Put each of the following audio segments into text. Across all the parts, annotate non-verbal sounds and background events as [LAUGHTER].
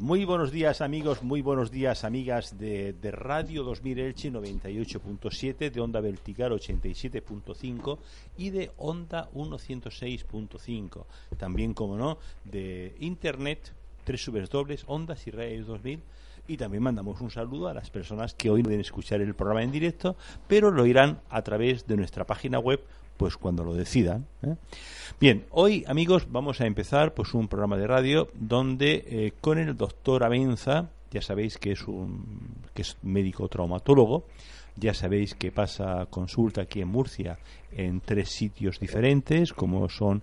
muy buenos días amigos, muy buenos días amigas de, de Radio 2000 Elche 98.7, de Onda Vertical 87.5 y de Onda 106.5. También, como no, de Internet, tres dobles, Ondas y Radio 2000 y también mandamos un saludo a las personas que hoy pueden escuchar el programa en directo, pero lo irán a través de nuestra página web pues cuando lo decidan. ¿eh? Bien, hoy amigos vamos a empezar pues un programa de radio donde eh, con el doctor Abenza, ya sabéis que es un que es médico traumatólogo, ya sabéis que pasa consulta aquí en Murcia en tres sitios diferentes, como son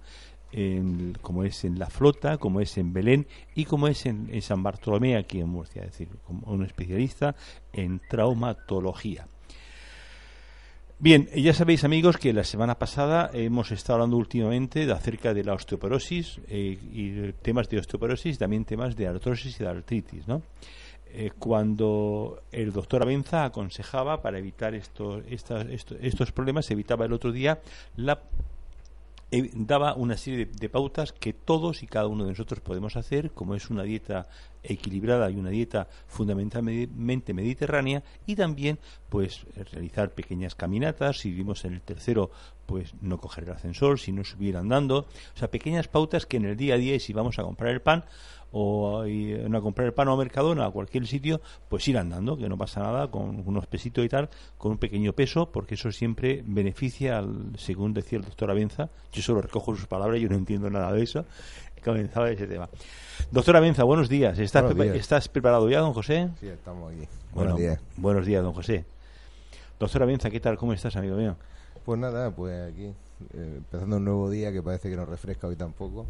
en, como es en La Flota, como es en Belén y como es en, en San Bartolomé aquí en Murcia, es decir, como un especialista en traumatología. Bien, ya sabéis amigos que la semana pasada hemos estado hablando últimamente de acerca de la osteoporosis eh, y temas de osteoporosis, también temas de artrosis y de artritis, ¿no? Eh, cuando el doctor Abenza aconsejaba para evitar estos, estos problemas, evitaba el otro día la eh, daba una serie de, pautas que todos y cada uno de nosotros podemos hacer, como es una dieta equilibrada y una dieta fundamentalmente mediterránea, y también pues realizar pequeñas caminatas, si vivimos en el tercero, pues no coger el ascensor, si no subir andando, o sea, pequeñas pautas que en el día a día, y si vamos a comprar el pan, o a comprar el pan o a Mercadona a cualquier sitio, pues ir andando, que no pasa nada, con unos pesitos y tal, con un pequeño peso, porque eso siempre beneficia, al, según decía el doctor Abenza, yo solo recojo sus palabras, yo no entiendo nada de eso, [LAUGHS] comenzaba ese tema. Doctor Abenza, buenos días. ¿Estás, ¿Estás preparado ya, don José? Sí, estamos aquí. Buenos días. Buenos días, don José. Doctor Abenza, ¿qué tal? ¿Cómo estás, amigo mío? Pues nada, pues aquí, eh, empezando un nuevo día que parece que nos refresca hoy tampoco.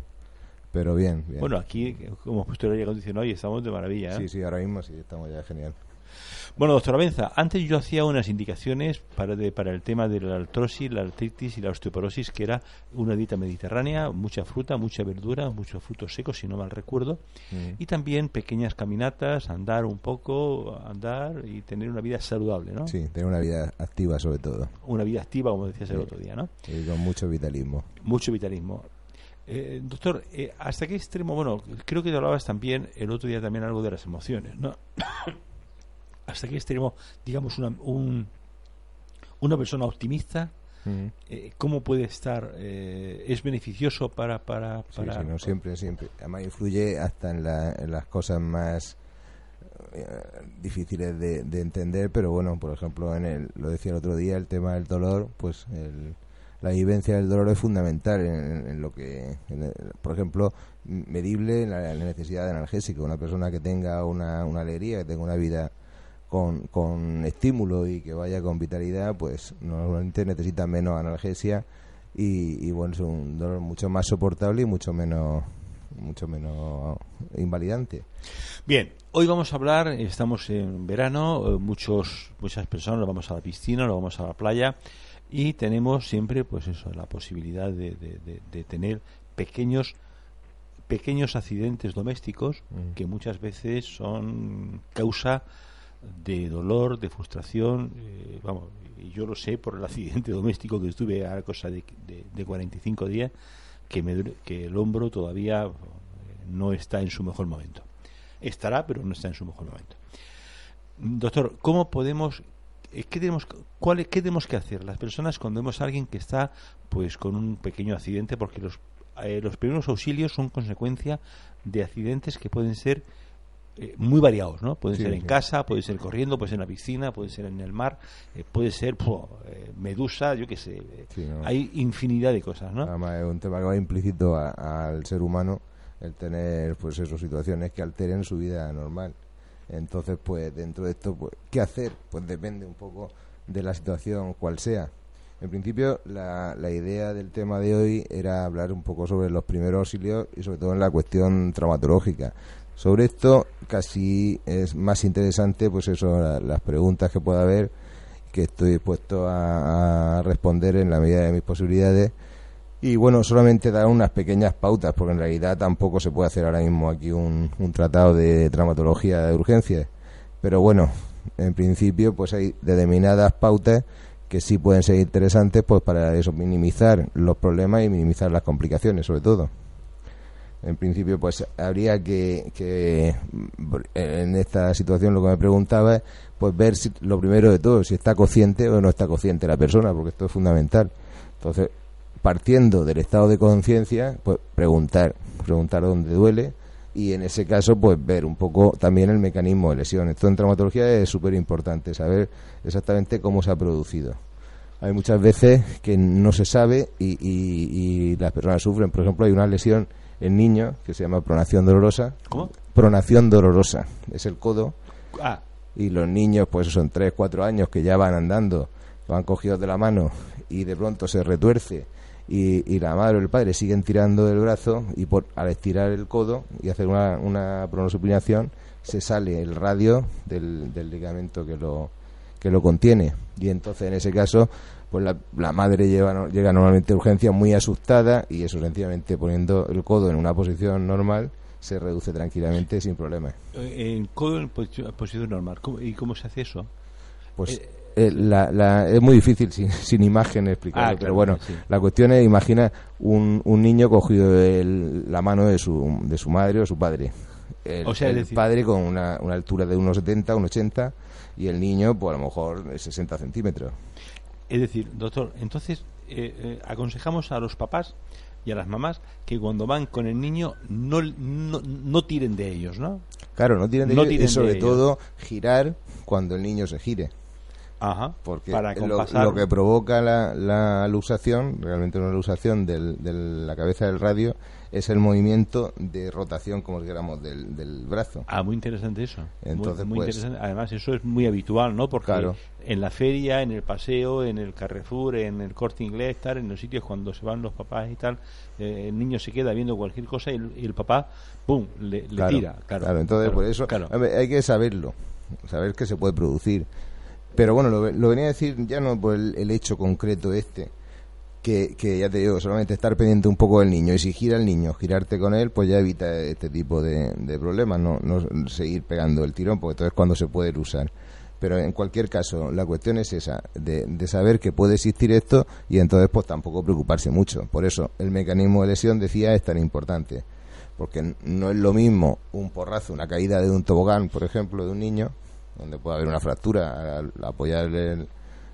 Pero bien, bien. Bueno, aquí, como hemos puesto el aire acondicionado y estamos de maravilla. ¿eh? Sí, sí, ahora mismo sí, estamos ya genial. Bueno, doctora Benza, antes yo hacía unas indicaciones para, para el tema de la artrosis, la artritis y la osteoporosis, que era una dieta mediterránea, mucha fruta, mucha verdura, muchos frutos secos, si no mal recuerdo, y también pequeñas caminatas, andar un poco, andar y tener una vida saludable, ¿no? Sí, tener una vida activa sobre todo. Una vida activa, como decías el otro día, ¿no? Y con mucho vitalismo. Mucho vitalismo. Eh, doctor, eh, ¿hasta qué extremo? Bueno, creo que te hablabas también el otro día también algo de las emociones, ¿no? [COUGHS] ¿Hasta qué extremo, digamos, una, un, una persona optimista, eh, cómo puede estar? ¿Es beneficioso para...? para, para no, siempre, siempre. Además influye hasta en, las cosas más difíciles de, de, entender, pero bueno, por ejemplo, en el, lo decía el otro día, el tema del dolor, pues el la vivencia del dolor es fundamental en, lo que, por ejemplo, medible en la, necesidad de analgésico. Una persona que tenga una, una alegría, que tenga una vida con, con estímulo y que vaya con vitalidad, pues normalmente necesita menos analgesia y, bueno, es un dolor mucho más soportable y mucho menos mucho menos invalidante. Bien, hoy vamos a hablar, estamos en verano, eh, muchos muchas personas nos vamos a la piscina, nos vamos a la playa y tenemos siempre pues eso la posibilidad de, de, tener pequeños pequeños accidentes domésticos mm. que muchas veces son causa de dolor, de frustración, eh, vamos, y yo lo sé por el [LAUGHS] accidente doméstico que estuve a cosa de, de, 45 días, que, me, que el hombro todavía eh, no está en su mejor momento. Estará, pero no está en su mejor momento. Doctor, ¿cómo podemos ¿qué tenemos, cuál, ¿qué tenemos que hacer las personas cuando vemos a alguien que está pues con un pequeño accidente? Porque los, eh, los primeros auxilios son consecuencia de accidentes que pueden ser eh, muy variados, ¿no? Pueden ser en casa, puede ser corriendo, puede ser en la piscina, puede ser en el mar, puede ser medusa, yo qué sé. Hay infinidad de cosas, ¿no? Además es un tema que va implícito al ser humano el tener pues esas situaciones que alteren su vida normal. Entonces, pues dentro de esto, pues, ¿qué hacer? Pues depende un poco de la situación cual sea. En principio, la, la idea del tema de hoy era hablar un poco sobre los primeros auxilios y sobre todo en la cuestión traumatológica. Sobre esto casi es más interesante, pues eso, las preguntas que pueda haber, que estoy dispuesto a responder en la medida de mis posibilidades y bueno, solamente dar unas pequeñas pautas, porque en realidad tampoco se puede hacer ahora mismo aquí un, un tratado de traumatología de urgencias. Pero bueno, en principio pues hay determinadas pautas que sí pueden ser interesantes pues para eso minimizar los problemas y minimizar las complicaciones sobre todo. en principio, pues habría que, que, en esta situación lo que me preguntaba es, pues ver si, lo primero de todo, si está consciente o no está consciente la persona, porque esto es fundamental. Entonces, partiendo del estado de conciencia, pues preguntar, preguntar dónde duele y en ese caso, pues ver un poco también el mecanismo de lesión. Esto en traumatología es súper importante, saber exactamente cómo se ha producido. Hay muchas veces que no se sabe y, y las personas sufren. Por ejemplo, hay una lesión en niños que se llama pronación dolorosa. ¿Cómo? Pronación dolorosa. Es el codo. Ah, Y los niños, pues son 3, 4 años que ya van andando, van cogidos de la mano y de pronto se retuerce y, y la madre o el padre siguen tirando del brazo y por, al estirar el codo y hacer una, una pronosupinación se sale el radio del, del ligamento que lo, que lo contiene. Y entonces en ese caso pues la, la madre lleva, llega normalmente a urgencia muy asustada y eso sencillamente poniendo el codo en una posición normal se reduce tranquilamente sin problemas. eh, en codo en posi- posición normal. ¿Cómo- ¿Y cómo se hace eso? Pues Eh, eh, la, la- es muy difícil sin, [LAUGHS] sin imagen explicarlo, Ah, pero bueno, sí. la cuestión es, imagina un, un niño cogido de el- la mano de su, de su madre o su padre. El, O sea, es el decir- padre con una, una altura de unos 70, unos 80 y el niño, pues a lo mejor de 60 centímetros. Es decir, doctor, entonces eh, eh, aconsejamos a los papás y a las mamás que cuando van con el niño no, no, no tiren de ellos, ¿no? Claro, no tienen de No ello, y sobre todo girar cuando el niño se gire. Ajá. porque para lo, lo que provoca la, la luxación, realmente una luxación del- de la cabeza del radio, es el movimiento de rotación, como dijéramos, del, del brazo. Ah, muy interesante eso. Entonces, muy, pues- interesante. Además, eso es muy habitual, ¿no? Porque Claro. en la feria, en el paseo, en el Carrefour, en el Corte Inglés, tal, en los sitios cuando se van los papás y tal, eh, el niño se queda viendo cualquier cosa y el, y el papá, ¡pum!, le, le Claro, tira. Claro, entonces claro, por eso hay que saberlo, saber que se puede producir. Pero bueno, lo, lo venía a decir ya no por el, el hecho concreto este, que, que ya te digo, solamente estar pendiente un poco del niño y si gira el niño, girarte con él, pues ya evita este tipo de, de problemas, no, no seguir pegando el tirón, porque entonces es cuando se puede usar. Pero en cualquier caso, la cuestión es esa, de, de saber que puede existir esto y entonces pues tampoco preocuparse mucho. Por eso el mecanismo de lesión, decía, es tan importante. Porque no es lo mismo un porrazo, una caída de un tobogán, por ejemplo, de un niño, donde puede haber una fractura al apoyar el-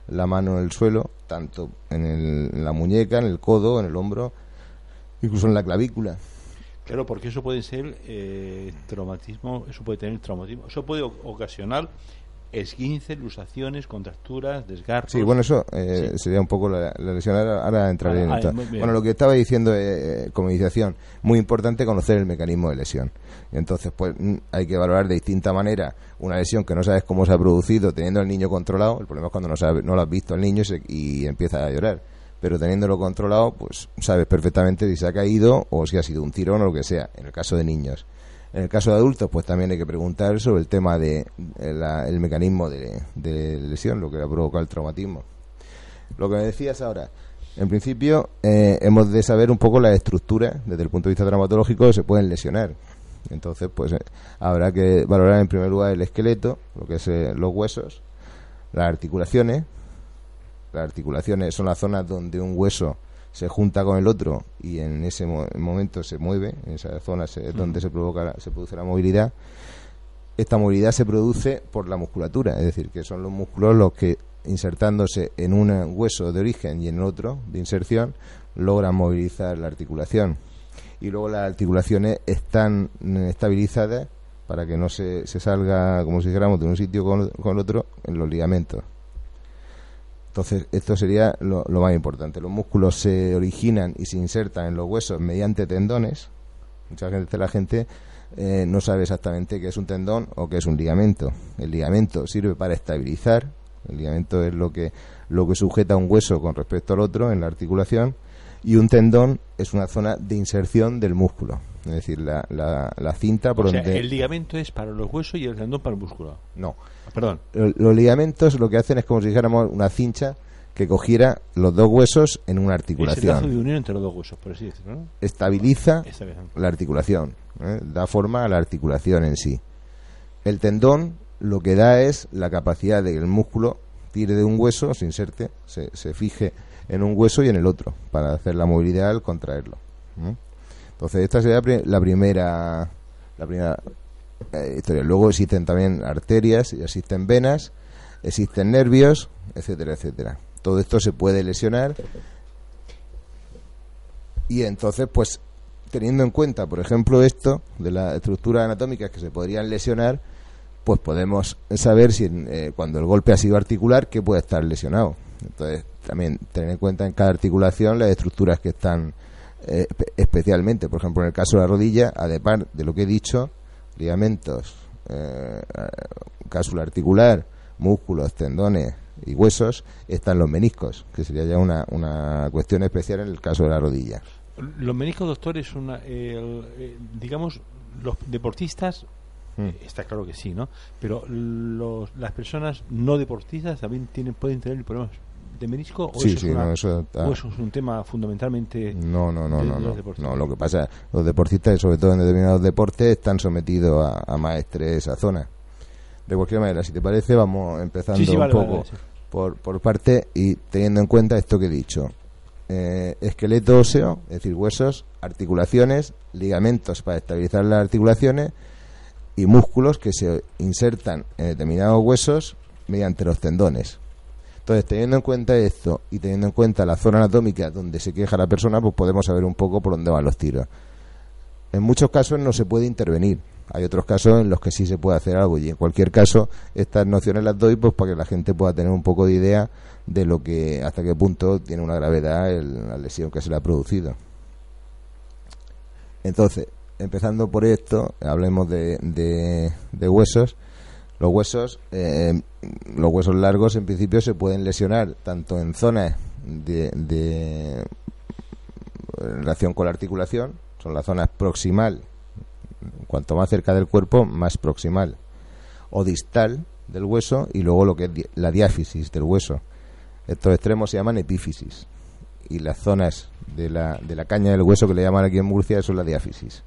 la mano en el suelo, tanto en, el- en la muñeca, en el codo, en el hombro, incluso en la clavícula. Claro, porque eso puede ser eh, traumatismo, eso puede tener traumatismo, eso puede ocasionar esguinces, lusaciones, contracturas, desgarros. Sí, bueno, eso eh, Sí. sería un poco la, la lesión. Ahora, ahora entraré Ah, en esto. Bueno, lo que estaba diciendo eh, como iniciación, muy importante conocer el mecanismo de lesión. Entonces, pues mm, hay que valorar de distinta manera una lesión que no sabes cómo se ha producido teniendo al niño controlado. El problema es cuando no, sabe, no lo has visto al niño y, se- y empieza a llorar. Pero teniéndolo controlado, pues sabes perfectamente si se ha caído o si ha sido un tirón o lo que sea, en el caso de niños. En el caso de adultos, pues también hay que preguntar sobre el tema de eh, la- el mecanismo de, de lesión, lo que ha provocado el traumatismo. Lo que me decías ahora, en principio eh, hemos de saber un poco la estructura, desde el punto de vista traumatológico, que se pueden lesionar. Entonces, pues eh, habrá que valorar en primer lugar el esqueleto, lo que es los huesos, las articulaciones. Las articulaciones son las zonas donde un hueso se junta con el otro y en ese mo- momento se mueve, en esa zona se- es donde se provoca la- se produce la movilidad. Esta movilidad se produce por la musculatura, es decir, que son los músculos los que insertándose en un hueso de origen y en el otro de inserción logran movilizar la articulación. Y luego las articulaciones están estabilizadas para que no se, se salga, como si dijéramos, de un sitio con, con el otro en los ligamentos. Entonces, esto sería lo, lo más importante. Los músculos se originan y se insertan en los huesos mediante tendones. Mucha gente, la gente eh, no sabe exactamente qué es un tendón o qué es un ligamento. El ligamento sirve para estabilizar. El ligamento es lo que, lo que sujeta un hueso con respecto al otro en la articulación. Y un tendón es una zona de inserción del músculo. Es decir, la, la, la cinta por o sea, donde... el ligamento es para los huesos y el tendón para el músculo. No, Perdón. Lo- los ligamentos lo que hacen es como si dijéramos una cincha que cogiera los dos huesos en una Es el de articulación. unión entre los dos huesos, por así decirlo, ¿no? Estabiliza la articulación, ¿eh? da forma a la articulación en sí. El tendón lo que da es la capacidad de que el músculo tire de un hueso, se inserte, se, se fije en un hueso y en el otro, para hacer la movilidad al contraerlo. ¿eh? Entonces, esta sería la primera, la primera historia. Luego existen también arterias, existen venas, existen nervios, etcétera, etcétera. Todo esto se puede lesionar y entonces, pues, teniendo en cuenta, por ejemplo, esto de la estructura anatómica que se podrían lesionar, pues podemos saber si eh, cuando el golpe ha sido articular, que puede estar lesionado. Entonces, también tener en cuenta en cada articulación las estructuras que están eh, especialmente, por ejemplo, en el caso de la rodilla, además de lo que he dicho, ligamentos, eh, cápsula articular, músculos, tendones y huesos, están los meniscos, que sería ya una, una cuestión especial en el caso de la rodilla. Los meniscos, doctor, es una, eh, digamos, los deportistas, hmm. está claro que sí, ¿no? Pero los, las personas no deportistas también tienen pueden tener problemas de menisco o, sí, eso, es un tema fundamentalmente no no no no no, lo que pasa los deportistas sobre todo en determinados deportes están sometidos a, más estrés a zona. De cualquier manera si te parece vamos empezando un poco por, por parte y teniendo en cuenta esto que he dicho. Eh, esqueleto óseo, es decir, huesos, articulaciones, ligamentos para estabilizar las articulaciones y músculos que se insertan en determinados huesos mediante los tendones. Entonces, teniendo en cuenta esto y teniendo en cuenta la zona anatómica donde se queja la persona, pues podemos saber un poco por dónde van los tiros. En muchos casos no se puede intervenir. Hay otros casos en los que sí se puede hacer algo y en cualquier caso estas nociones las doy pues para que la gente pueda tener un poco de idea de lo que hasta qué punto tiene una gravedad la lesión que se le ha producido. Entonces, empezando por esto, hablemos de, de huesos. Los huesos, eh, los huesos largos en principio se pueden lesionar tanto en zonas de, de relación con la articulación, son las zonas proximal, cuanto más cerca del cuerpo, más proximal, o distal del hueso y luego lo que es la diáfisis del hueso. Estos extremos se llaman epífisis y las zonas de la, de la caña del hueso que le llaman aquí en Murcia son la diáfisis.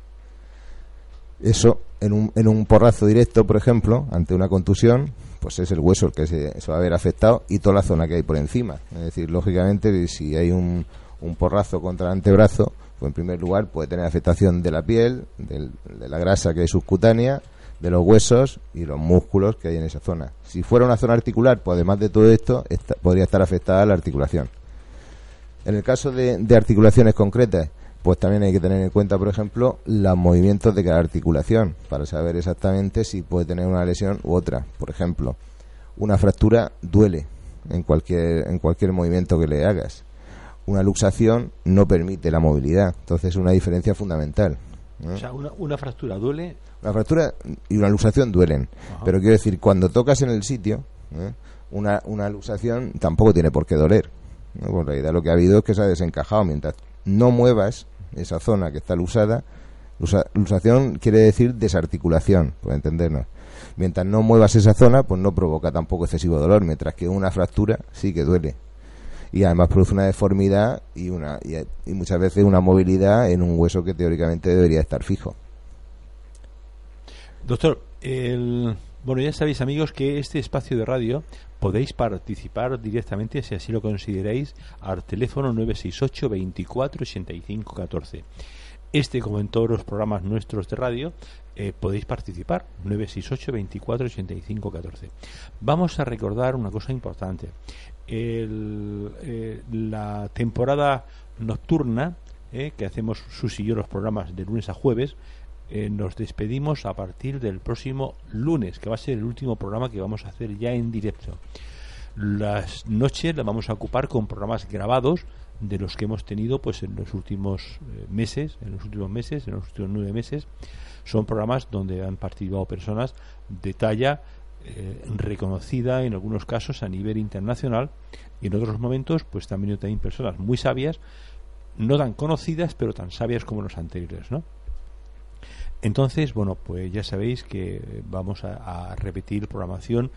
Eso, en un, en un porrazo directo, por ejemplo, ante una contusión, pues es el hueso el que se, va a ver afectado y toda la zona que hay por encima. Es decir, lógicamente, si hay un, un porrazo contra el antebrazo, pues en primer lugar puede tener afectación de la piel, de la grasa que hay subcutánea, de los huesos y los músculos que hay en esa zona. Si fuera una zona articular, pues además de todo esto, podría estar afectada la articulación. En el caso de articulaciones concretas, pues también hay que tener en cuenta, por ejemplo, los movimientos de cada articulación para saber exactamente si puede tener una lesión u otra. Por ejemplo, una fractura duele en cualquier, en cualquier movimiento que le hagas. Una luxación no permite la movilidad, entonces es una diferencia fundamental. O sea, una, fractura duele. Una fractura y una luxación duelen, pero quiero decir, cuando tocas en el sitio, ¿eh? una, una luxación tampoco tiene por qué doler. ¿no? en realidad lo que ha habido es que se ha desencajado. Mientras no muevas esa zona que está lusada. lusación quiere decir desarticulación, por entendernos. Mientras no muevas esa zona, pues no provoca tampoco excesivo dolor, mientras que una fractura sí que duele. Y además produce una deformidad y, una, y, muchas veces una movilidad en un hueso que teóricamente debería estar fijo. Doctor, bueno, ya sabéis amigos que este espacio de radio podéis participar directamente, si así lo consideráis, al teléfono 968 24 85 14. Este, como en todos los programas nuestros de radio, eh, podéis participar 968 24 85 14. Vamos a recordar una cosa importante. Eh, la temporada nocturna eh, que hacemos sus y yo los programas de lunes a jueves eh, nos despedimos a partir del próximo lunes, que va a ser el último programa que vamos a hacer ya en directo. Las noches las vamos a ocupar con programas grabados de los que hemos tenido pues en los últimos eh, meses, en los últimos meses, en los últimos nueve meses. Son programas donde han participado personas de talla eh, reconocida en algunos casos a nivel internacional y en otros momentos pues también hay personas muy sabias, no tan conocidas pero tan sabias como los anteriores, ¿no? Entonces, bueno, pues ya sabéis que vamos a, repetir programación,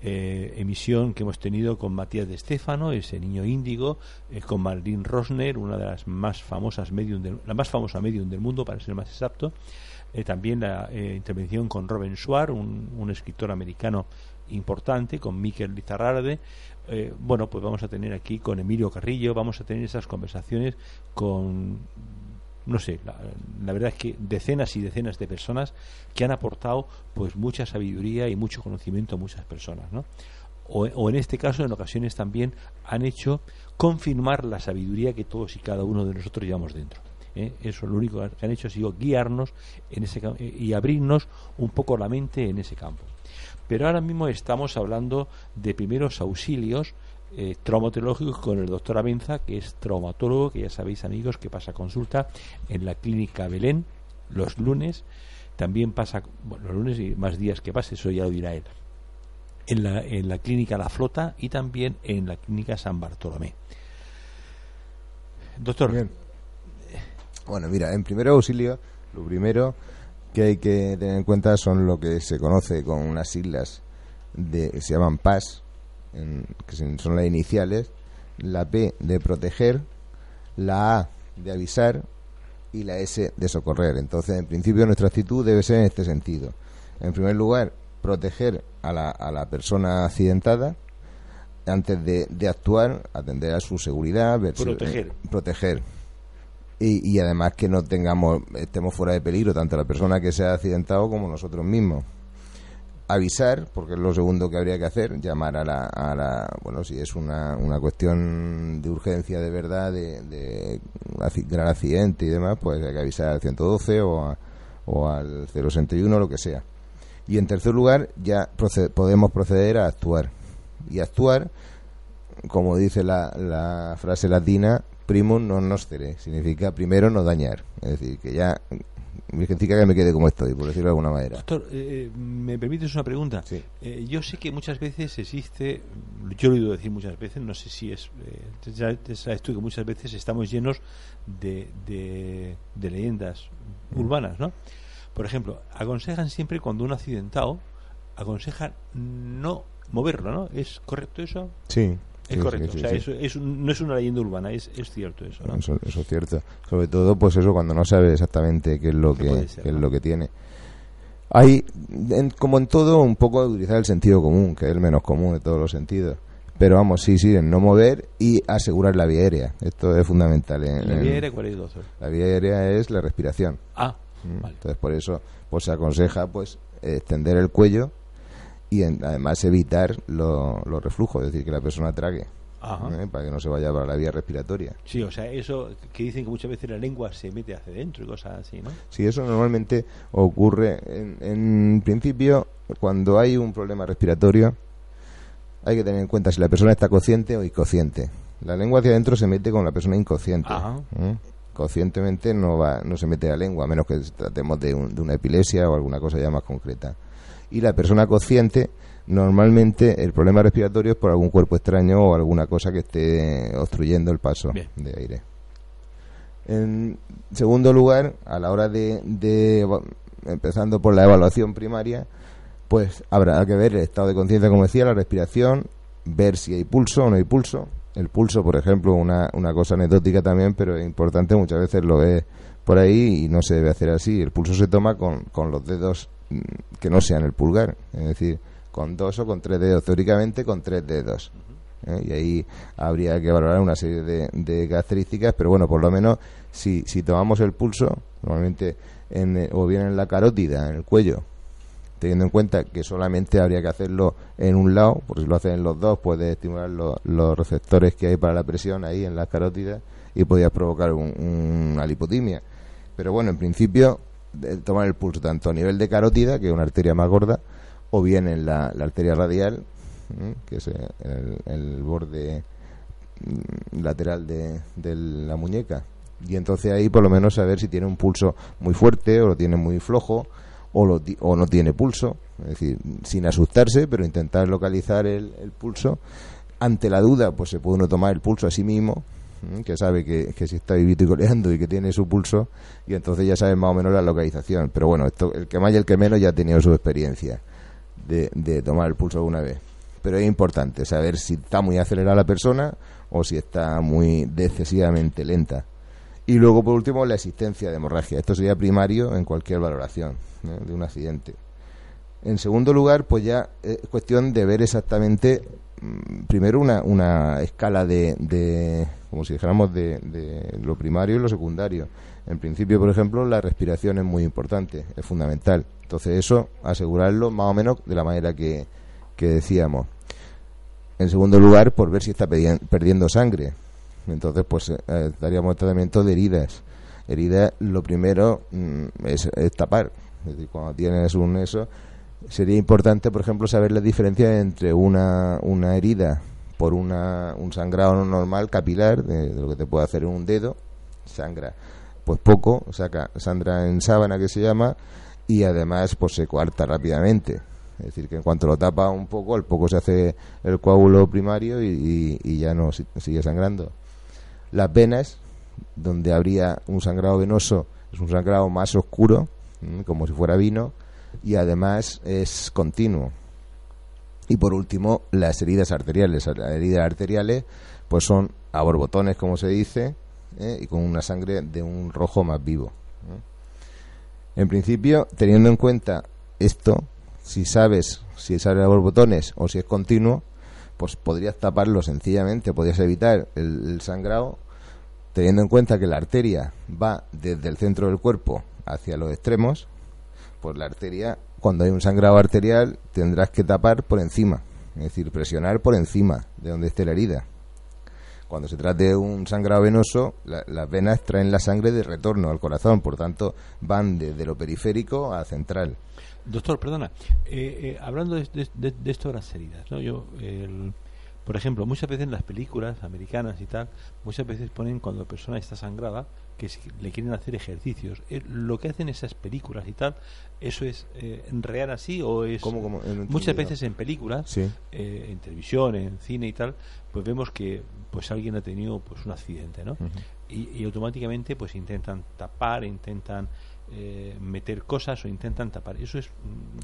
eh, emisión que hemos tenido con Matías de Estéfano, ese niño índigo, eh, con Marlene Rosner, una de las más famosas medium la más famosa medium del mundo, para ser más exacto. Eh, también la intervención con Robin Schwartz, un, escritor americano importante, con Miquel Lizarrarde. bueno, pues vamos a tener aquí con Emilio Carrillo, vamos a tener esas conversaciones con no sé, la, verdad es que decenas y decenas de personas que han aportado pues mucha sabiduría y mucho conocimiento a muchas personas, ¿no? O, en este caso, en ocasiones también han hecho confirmar la sabiduría que todos y cada uno de nosotros llevamos dentro. ¿eh? Eso lo único que han hecho ha sido guiarnos en ese, y abrirnos un poco la mente en ese campo. Pero ahora mismo estamos hablando de primeros auxilios eh, traumatológicos con el doctor Abenza, que es traumatólogo, que ya sabéis amigos que pasa consulta en la clínica Belén los lunes. También pasa, bueno, los lunes y más días que pase, eso ya lo dirá él. En la, en la clínica La Flota y también en la clínica San Bartolomé. Doctor. Bien. Bueno, mira, en primer auxilio, lo primero que hay que tener en cuenta son lo que se conoce con unas siglas de, que se llaman PAS, que son las iniciales, la P de proteger, la A de avisar y la S de socorrer. Entonces, en principio, nuestra actitud debe ser en este sentido. En primer lugar, proteger a la, a la persona accidentada antes de, de, actuar, atender a su seguridad, proteger. proteger y, además que no tengamos estemos fuera de peligro tanto la persona que se ha accidentado como nosotros mismos avisar porque es lo segundo que habría que hacer llamar a la, a la bueno si es una, una cuestión de urgencia de verdad de, de gran accidente y demás pues hay que avisar al 112 o, o al 061 lo que sea y en tercer lugar ya podemos proceder a actuar y actuar como dice la, la frase latina primum non nocere, significa primero no dañar. Es decir, que ya significa que me quede como estoy, por decirlo de alguna manera. Doctor, eh, ¿me permites una pregunta? Eh, yo sé que muchas veces existe, yo lo he oído decir muchas veces, no sé si es, eh, ya sabes tú que muchas veces estamos llenos de, de, leyendas mm. urbanas, ¿no? Por ejemplo, aconsejan siempre cuando un accidentado, aconsejan no moverlo, ¿no? ¿Es correcto eso? Sí, es correcto, o sea, eso, no es una leyenda urbana, es, es cierto eso, ¿no? eso, es cierto. Sobre todo, pues eso, cuando no sabe exactamente qué es lo, que, es lo que tiene. Hay, como en todo, un poco de utilizar el sentido común, que es el menos común de todos los sentidos. Pero vamos, sí, sí, en no mover y asegurar la vía aérea. Esto es fundamental. ¿La vía aérea cuál es, doctor? La vía aérea es la respiración. Ah, mm. Entonces, por eso pues se aconseja pues extender el cuello y además evitar los reflujos, es decir, que la persona trague. ¿eh? para que no se vaya para la vía respiratoria. Sí, o sea, eso que dicen que muchas veces la lengua se mete hacia adentro y cosas así, ¿no? Sí, eso normalmente ocurre en, principio cuando hay un problema respiratorio. Hay que tener en cuenta si la persona está consciente o inconsciente. La lengua hacia adentro se mete con la persona inconsciente. ¿eh? Conscientemente no va, no se mete la lengua, a menos que tratemos de, de una epilepsia o alguna cosa ya más concreta y la persona consciente normalmente el problema respiratorio es por algún cuerpo extraño o alguna cosa que esté obstruyendo el paso de aire. En segundo lugar, a la hora de, de, empezando por la evaluación primaria, pues habrá que ver el estado de conciencia, como decía, la respiración, ver si hay pulso o no hay pulso. El pulso, por ejemplo, una, una cosa anecdótica también, pero es importante, muchas veces lo ve por ahí y no se debe hacer así. El pulso se toma con, con los dedos que no sean el pulgar, es decir, con dos o con tres dedos, teóricamente con tres dedos. ¿eh? Y ahí habría que valorar una serie de, características, pero bueno, por lo menos si, si tomamos el pulso, normalmente en, o bien en la carótida, en el cuello, teniendo en cuenta que solamente habría que hacerlo en un lado, porque si lo hacen en los dos puede estimular los receptores que hay para la presión ahí en las carótidas y podría provocar una lipotimia. Pero bueno, en principio tomar el pulso tanto a nivel de carótida, que es una arteria más gorda, o bien en la, arteria radial, que es el, borde mm, lateral de, la muñeca. Y entonces ahí por lo menos saber si tiene un pulso muy fuerte o lo tiene muy flojo o, lo, o no tiene pulso. Es decir, sin asustarse, pero intentar localizar el, el pulso. Ante la duda, pues se puede uno tomar el pulso a sí mismo que sabe que, que si está vivito y coleando y que tiene su pulso, y entonces ya sabe más o menos la localización. Pero bueno, esto, el que más y el que menos ya ha tenido su experiencia de, de tomar el pulso alguna vez. Pero es importante saber si está muy acelerada la persona o si está muy excesivamente lenta. Y luego, por último, la existencia de hemorragia. Esto sería primario en cualquier valoración de un accidente. En segundo lugar, pues ya es cuestión de ver exactamente, primero, una, una escala de, de, como si dijéramos, de, de lo primario y lo secundario. En principio, por ejemplo, la respiración es muy importante, es fundamental. Entonces, eso, asegurarlo más o menos de la manera que, que decíamos. En segundo lugar, por ver si está perdiendo sangre. Entonces, pues eh, daríamos tratamiento de heridas. Heridas, lo primero mm, es, tapar. Es decir, cuando tienes un eso, sería importante, por ejemplo, saber la diferencia entre una, una herida por una, un sangrado normal capilar, de, lo que te puede hacer en un dedo, sangra pues poco, saca, sangra en sábana que se llama, y además pues se coarta rápidamente. Es decir, que en cuanto lo tapa un poco, al poco se hace el coágulo primario y, y ya no sigue sangrando. Las venas, donde habría un sangrado venoso, es un sangrado más oscuro, como si fuera vino, y además es continuo. Y por último, las heridas arteriales. Las heridas arteriales pues son a borbotones, como se dice, ¿eh? y con una sangre de un rojo más vivo. En principio, teniendo en cuenta esto, si sabes si sale a borbotones o si es continuo, pues podrías taparlo sencillamente, podrías evitar el, sangrado, teniendo en cuenta que la arteria va desde el centro del cuerpo hacia los extremos, pues la arteria, cuando hay un sangrado arterial, tendrás que tapar por encima, es decir, presionar por encima de donde esté la herida. Cuando se trata de un sangrado venoso, las venas traen la sangre de retorno al corazón, por tanto, van desde lo periférico a central. Doctor, perdona, eh, eh, hablando de, de, esto de las heridas, ¿no? Yo, por ejemplo, muchas veces en las películas americanas y tal, muchas veces ponen cuando la persona está sangrada que le quieren hacer ejercicios. Eh, lo que hacen esas películas y tal, ¿eso es real así o es...? muchas veces en películas, en televisión, en cine y tal, pues vemos que pues alguien ha tenido pues un accidente, ¿no? y, y, automáticamente pues intentan tapar, intentan eh, meter cosas o intentan tapar. Eso es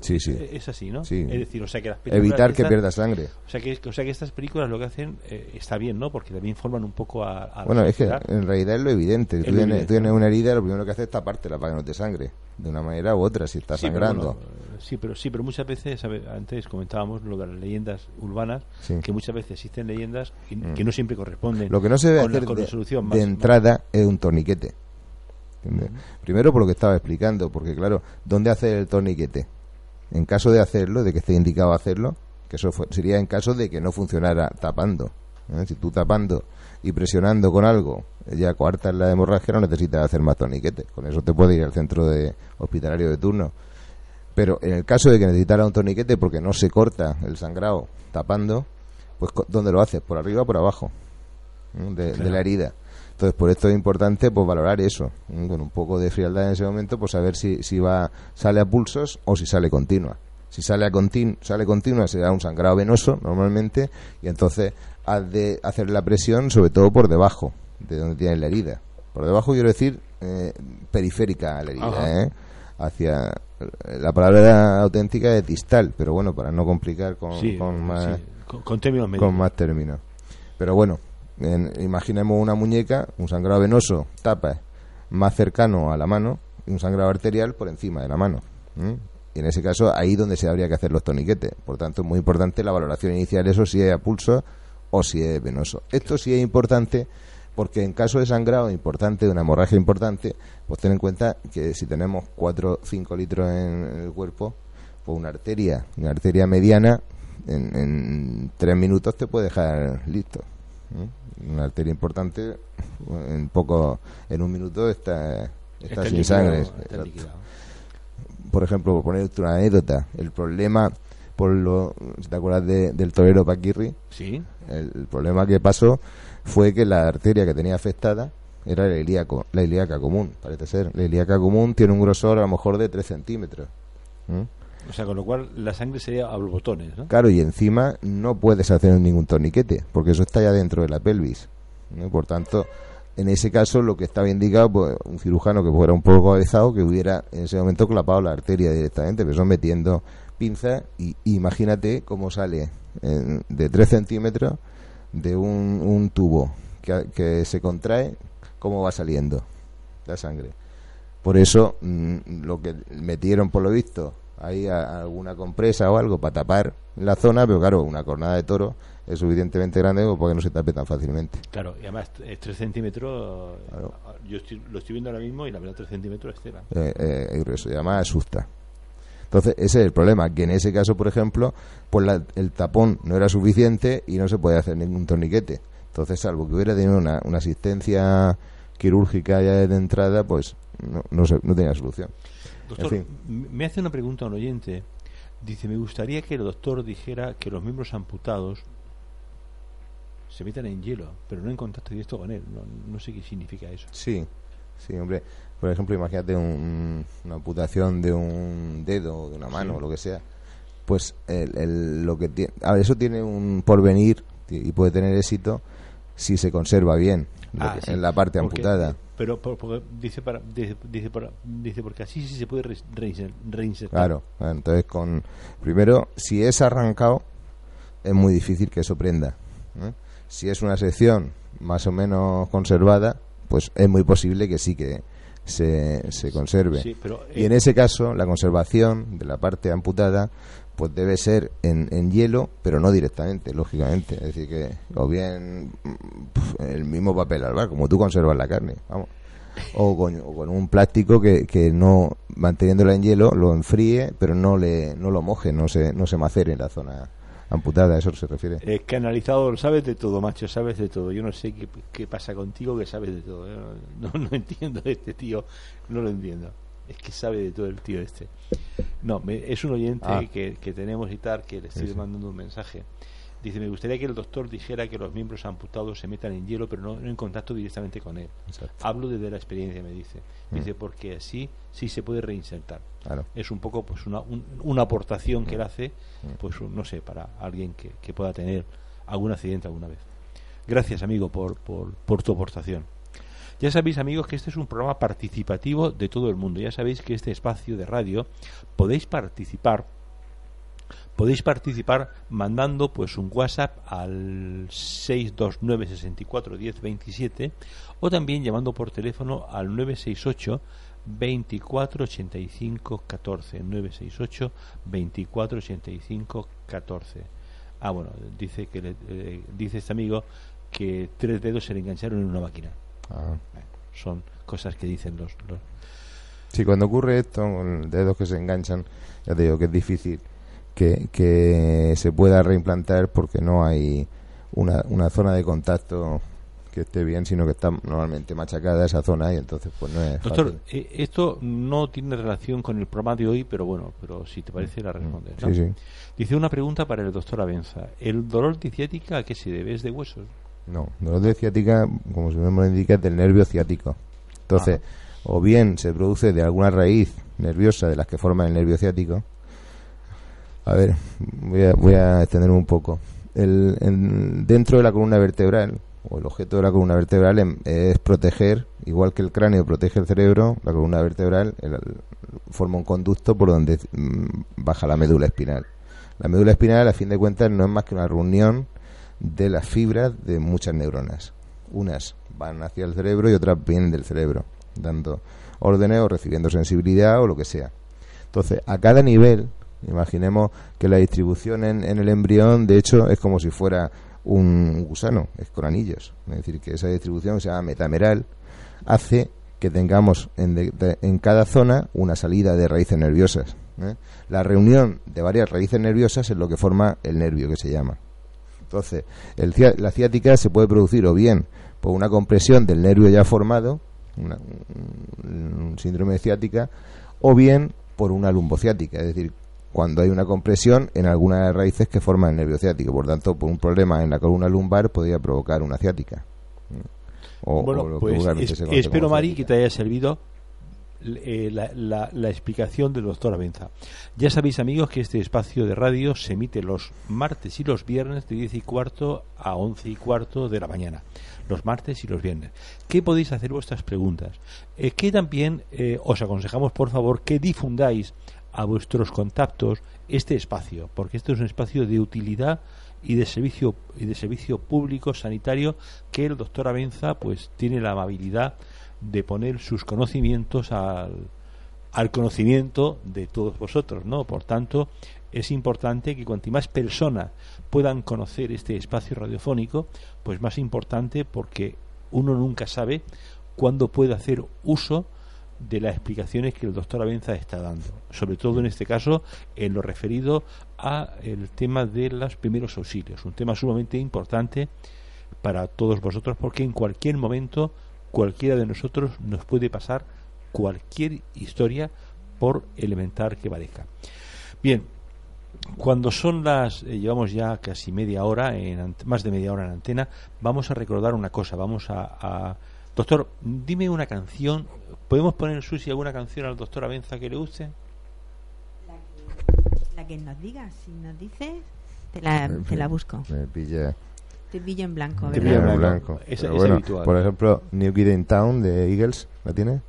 sí, sí. es así, ¿no? Sí. Es decir, o sea que las evitar que pierda sangre. O sea que o sea que estas películas lo que hacen eh, está bien, ¿no? Porque también forman un poco a, Bueno, es que en realidad es lo evidente. tú, tienes, una herida, lo primero que haces es tapártela para que no te sangre, de una manera u otra si está sangrando. sí, pero sí, pero muchas veces antes comentábamos lo de las leyendas urbanas, que muchas veces existen leyendas que, mm. no siempre corresponden. Lo que no se debe hacer de, de entrada es un torniquete Primero por lo que estaba explicando, porque claro, ¿dónde hacer el torniquete? En caso de hacerlo, de que esté indicado hacerlo, que eso sería en caso de que no funcionara tapando. ¿eh? Si tú tapando y presionando con algo ya coartas la hemorragia, no necesitas hacer más torniquete. Con eso te puede ir al centro de hospitalario de turno. Pero en el caso de que necesitara un torniquete porque no se corta el sangrado tapando, pues ¿dónde lo haces? ¿Por arriba o por abajo? ¿eh? de la herida. Entonces, por esto es importante pues valorar eso, con un poco de frialdad en ese momento, pues saber si, si va sale a pulsos o si sale continua. Si sale a continu, sale continua será un sangrado venoso normalmente y entonces has de hacer la presión sobre todo por debajo de donde tiene la herida. Por debajo quiero decir eh, periférica a la herida, ¿eh? hacia la palabra auténtica de distal, pero bueno, para no complicar con, con más con más términos. Pero bueno, imaginemos una muñeca, un sangrado venoso, tapa más cercano a la mano y un sangrado arterial por encima de la mano. Y en ese caso, ahí donde se habría que hacer los toniquetes. Por tanto, es muy importante la valoración inicial, eso si es a pulso o si es venoso. Esto sí es importante porque en caso de sangrado importante, de una hemorragia importante, pues ten en cuenta que si tenemos 4 o 5 litros en el cuerpo, pues una arteria, una arteria mediana, en, en 3 minutos te puede dejar listo una arteria importante, en poco, en un minuto está, está, sin sangre. por ejemplo, por poner una anécdota, el problema, por lo, ¿te acuerdas del torero Paquirri? Sí. El, problema que pasó fue que la arteria que tenía afectada era la ilíaco, la ilíaca común, parece ser. La ilíaca común tiene un grosor a lo mejor de 3 centímetros. O sea, con lo cual la sangre sería a botones, ¿no? Claro, y encima no puedes hacer ningún torniquete, porque eso está ya dentro de la pelvis. Por tanto, en ese caso lo que estaba indicado, pues un cirujano que fuera un poco avezado, que hubiera en ese momento clapado la arteria directamente, pero son metiendo pinzas y imagínate cómo sale de 3 centímetros de un, tubo que, que se contrae, cómo va saliendo la sangre. Por eso, mm, lo que metieron, por lo visto, hay alguna compresa o algo para tapar la zona, pero claro, una cornada de toro es suficientemente grande para que no se tape tan fácilmente. Claro, y además 3 centímetros, yo lo estoy viendo ahora mismo y la verdad 3 centímetros es cera. Eh, eh, grueso, y además asusta. Entonces, ese es el problema, que en ese caso, por ejemplo, pues el tapón no era suficiente y no se puede hacer ningún torniquete. Entonces, salvo que hubiera tenido una, asistencia quirúrgica ya de entrada, pues no, no, no tenía solución. Doctor, me hace una pregunta un oyente. Dice, me gustaría que el doctor dijera que los miembros amputados se metan en hielo, pero no en contacto directo con él. No, sé qué significa eso. Sí, sí, hombre. Por ejemplo, imagínate una amputación de un dedo o de una mano o lo que sea. Pues el, lo que tiene, a eso tiene un porvenir y puede tener éxito si se conserva bien ah, en la parte amputada. Pero dice, para, dice, dice, porque así sí se puede reinsertar. Claro, entonces con primero si es arrancado es muy difícil que eso prenda. ¿eh? Si es una sección más o menos conservada, pues es muy posible que sí que se, se conserve. y en eh, ese caso, la conservación de la parte amputada pues debe ser en, en, hielo, pero no directamente, lógicamente. Es decir, que o bien el mismo papel albar, como tú conservas la carne, vamos. O con, con un plástico que, que no, manteniéndola en hielo, lo enfríe, pero no le no lo moje, no se, no se macere en la zona amputada, ¿a eso se refiere? Es que analizado, sabes de todo, macho, sabes de todo. Yo no sé qué, qué pasa contigo que sabes de todo. ¿eh? No, no, entiendo este tío, no lo entiendo. Es que sabe de todo el tío este. No, es un oyente ah. que, que, tenemos y tal, que le estoy mandando un mensaje. Dice, me gustaría que el doctor dijera que los miembros amputados se metan en hielo, pero no, en contacto directamente con él. Hablo desde la experiencia, me dice. Mm. Dice, porque así sí se puede reinsertar. Es un poco pues una, una aportación que él mm. hace, mm. pues no sé, para alguien que, que, pueda tener algún accidente alguna vez. Gracias, amigo, por, por, por tu aportación. Ya sabéis, amigos, que este es un programa participativo de todo el mundo. Ya sabéis que este espacio de radio podéis participar podéis participar mandando pues un WhatsApp al 629 64 10 27 o también llamando por teléfono al 968 24 85 14 968 24 85 14 ah bueno dice que eh, dice este amigo que tres dedos se le engancharon en una máquina ah. son cosas que dicen los, los Sí, cuando ocurre esto, con dedos que se enganchan, ya te digo que es difícil que, que se pueda reimplantar porque no hay una, una zona de contacto que esté bien, sino que está normalmente machacada esa zona y entonces pues no es Doctor, eh, esto no tiene relación con el programa de hoy, pero bueno, pero si te parece la responde. Dice una pregunta para el doctor Avenza. ¿El dolor de ciática a qué se debe? ¿Es de huesos? No, dolor de ciática, como su nombre indica, es del nervio ciático. Entonces, ah. o bien se produce de alguna raíz nerviosa de las que forma el nervio ciático, a ver, voy a, voy a extenderme un poco. El, dentro de la columna vertebral, o el objeto de la columna vertebral em, es proteger, igual que el cráneo protege el cerebro, la columna vertebral forma un conducto por donde mm, baja la médula espinal. La médula espinal, a fin de cuentas, no es más que una reunión de las fibras de muchas neuronas. Unas van hacia el cerebro y otras vienen del cerebro, dando órdenes o recibiendo sensibilidad o lo que sea. Entonces, a cada nivel Imaginemos que la distribución en, el embrión, de hecho, es como si fuera un gusano, es con anillos. Es decir, que esa distribución se llama metameral, hace que tengamos en, cada zona una salida de raíces nerviosas. ¿eh? La reunión de varias raíces nerviosas es lo que forma el nervio que se llama. Entonces, la ciática se puede producir o bien por una compresión del nervio ya formado, un síndrome de ciática, o bien por una lumbociática, es decir, cuando hay una compresión en algunas de las raíces que forman el nervio ciático. Por tanto, por un problema en la columna lumbar podría provocar una ciática. bueno, pues espero, Mari, que te haya servido eh, la, explicación del doctor Avenza. Ya sabéis, amigos, que este espacio de radio se emite los martes y los viernes de 10 y cuarto a 11 y cuarto de la mañana. Los martes y los viernes. ¿Qué podéis hacer vuestras preguntas? Eh, que también eh, os aconsejamos, por favor, que difundáis a vuestros contactos este espacio, porque este es un espacio de utilidad y de servicio y de servicio público sanitario que el doctor Avenza pues tiene la amabilidad de poner sus conocimientos al, al conocimiento de todos vosotros, ¿no? Por tanto, es importante que cuanto más personas puedan conocer este espacio radiofónico, pues más importante porque uno nunca sabe cuándo puede hacer uso de las explicaciones que el doctor Avenza está dando, sobre todo en este caso en lo referido a el tema de los primeros auxilios, un tema sumamente importante para todos vosotros porque en cualquier momento cualquiera de nosotros nos puede pasar cualquier historia por elemental que parezca. Bien, cuando son las, eh, llevamos ya casi media hora, en, más de media hora en antena, vamos a recordar una cosa, vamos a Doctor, dime una canción. ¿Podemos poner, Susi, alguna canción al doctor Avenza que le guste? La que, nos diga. Si nos dice, te la, te la busco. Me pilla. Te pillo en blanco, Te pillo en blanco. Es, habitual. Por ejemplo, New Kid in Town de Eagles, ¿la tiene?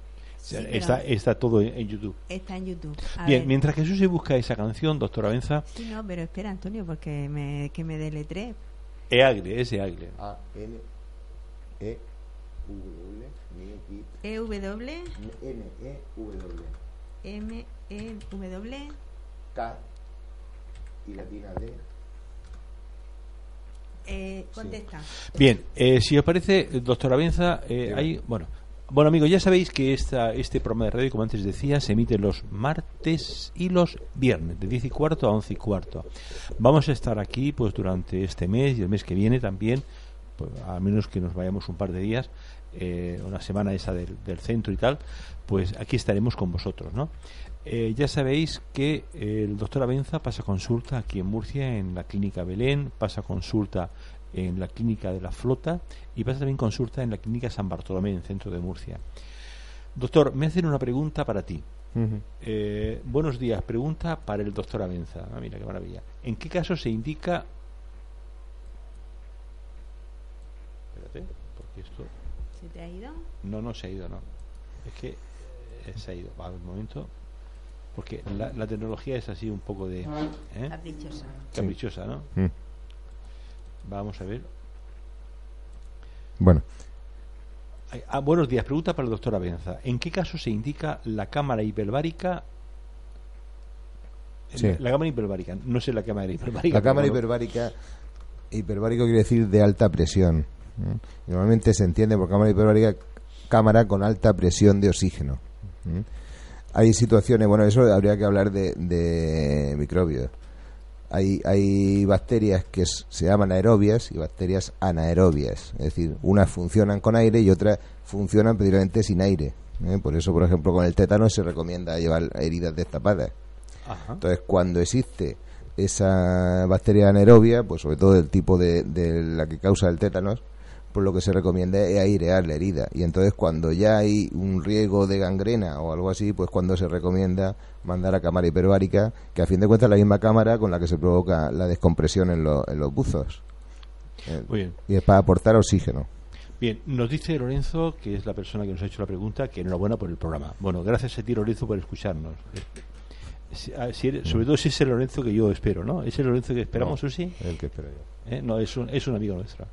está, está todo en, YouTube. Está en YouTube. Bien, mientras que Susi busca esa canción, doctor Avenza. Sí, no, pero espera, Antonio, porque me, que me deletré. Eagle, ese Eagle. A, N, E, W, W N W M E W K y latina D eh, contesta. Bien, eh, si os parece, doctor Avenza, eh, hay, bueno, bueno amigos, ya sabéis que esta, este programa de radio, como antes decía, se emite los martes y los viernes, de 10 y cuarto a 11 y cuarto. Vamos a estar aquí pues durante este mes y el mes que viene también, pues, a menos que nos vayamos un par de días, eh, una semana esa del, centro y tal, pues aquí estaremos con vosotros, ¿no? Eh, ya sabéis que el doctor Avenza pasa consulta aquí en Murcia, en la clínica Belén, pasa consulta en la clínica de la Flota y pasa también consulta en la clínica San Bartolomé, en el centro de Murcia. Doctor, me hacen una pregunta para ti. Eh, buenos días, pregunta para el doctor Avenza. Ah, mira qué maravilla. ¿En qué caso se indica... Espérate, porque esto te ha ido? No, no se ha ido, no. Es que eh, se ha ido. Va, un momento. Porque la, tecnología es así un poco de... ¿eh? Caprichosa. Caprichosa, ¿no? Mm. Vamos a ver. Bueno. Ah, buenos días. Pregunta para el doctor Abenza. ¿En qué caso se indica la cámara hiperbárica La, cámara hiperbárica, no sé la cámara hiperbárica. La cámara hiperbárica, hiperbárico quiere decir de alta presión. Normalmente se entiende por cámara hiperbárica cámara con alta presión de oxígeno. Hay situaciones, bueno, eso habría que hablar de, microbios. Hay, hay bacterias que se llaman aerobias y bacterias anaerobias. Es decir, unas funcionan con aire y otras funcionan precisamente sin aire. ¿eh? Por eso, por ejemplo, con el tétano se recomienda llevar heridas destapadas. Entonces, cuando existe esa bacteria anaerobia, pues sobre todo del tipo de, de la que causa el tétanos, pues lo que se recomienda es airear la herida. Y entonces cuando ya hay un riesgo de gangrena o algo así, pues cuando se recomienda mandar a cámara hiperbárica, que a fin de cuentas es la misma cámara con la que se provoca la descompresión en, en los buzos. bien. Y es para aportar oxígeno. Bien, nos dice Lorenzo, que es la persona que nos ha hecho la pregunta, que enhorabuena por el programa. Bueno, gracias a ti, Lorenzo, por escucharnos. Ah, sobre todo si es el Lorenzo que yo espero, ¿no? ¿Es el Lorenzo que esperamos, o sí? El que espero yo. ¿Eh? No, es un, es un amigo nuestro.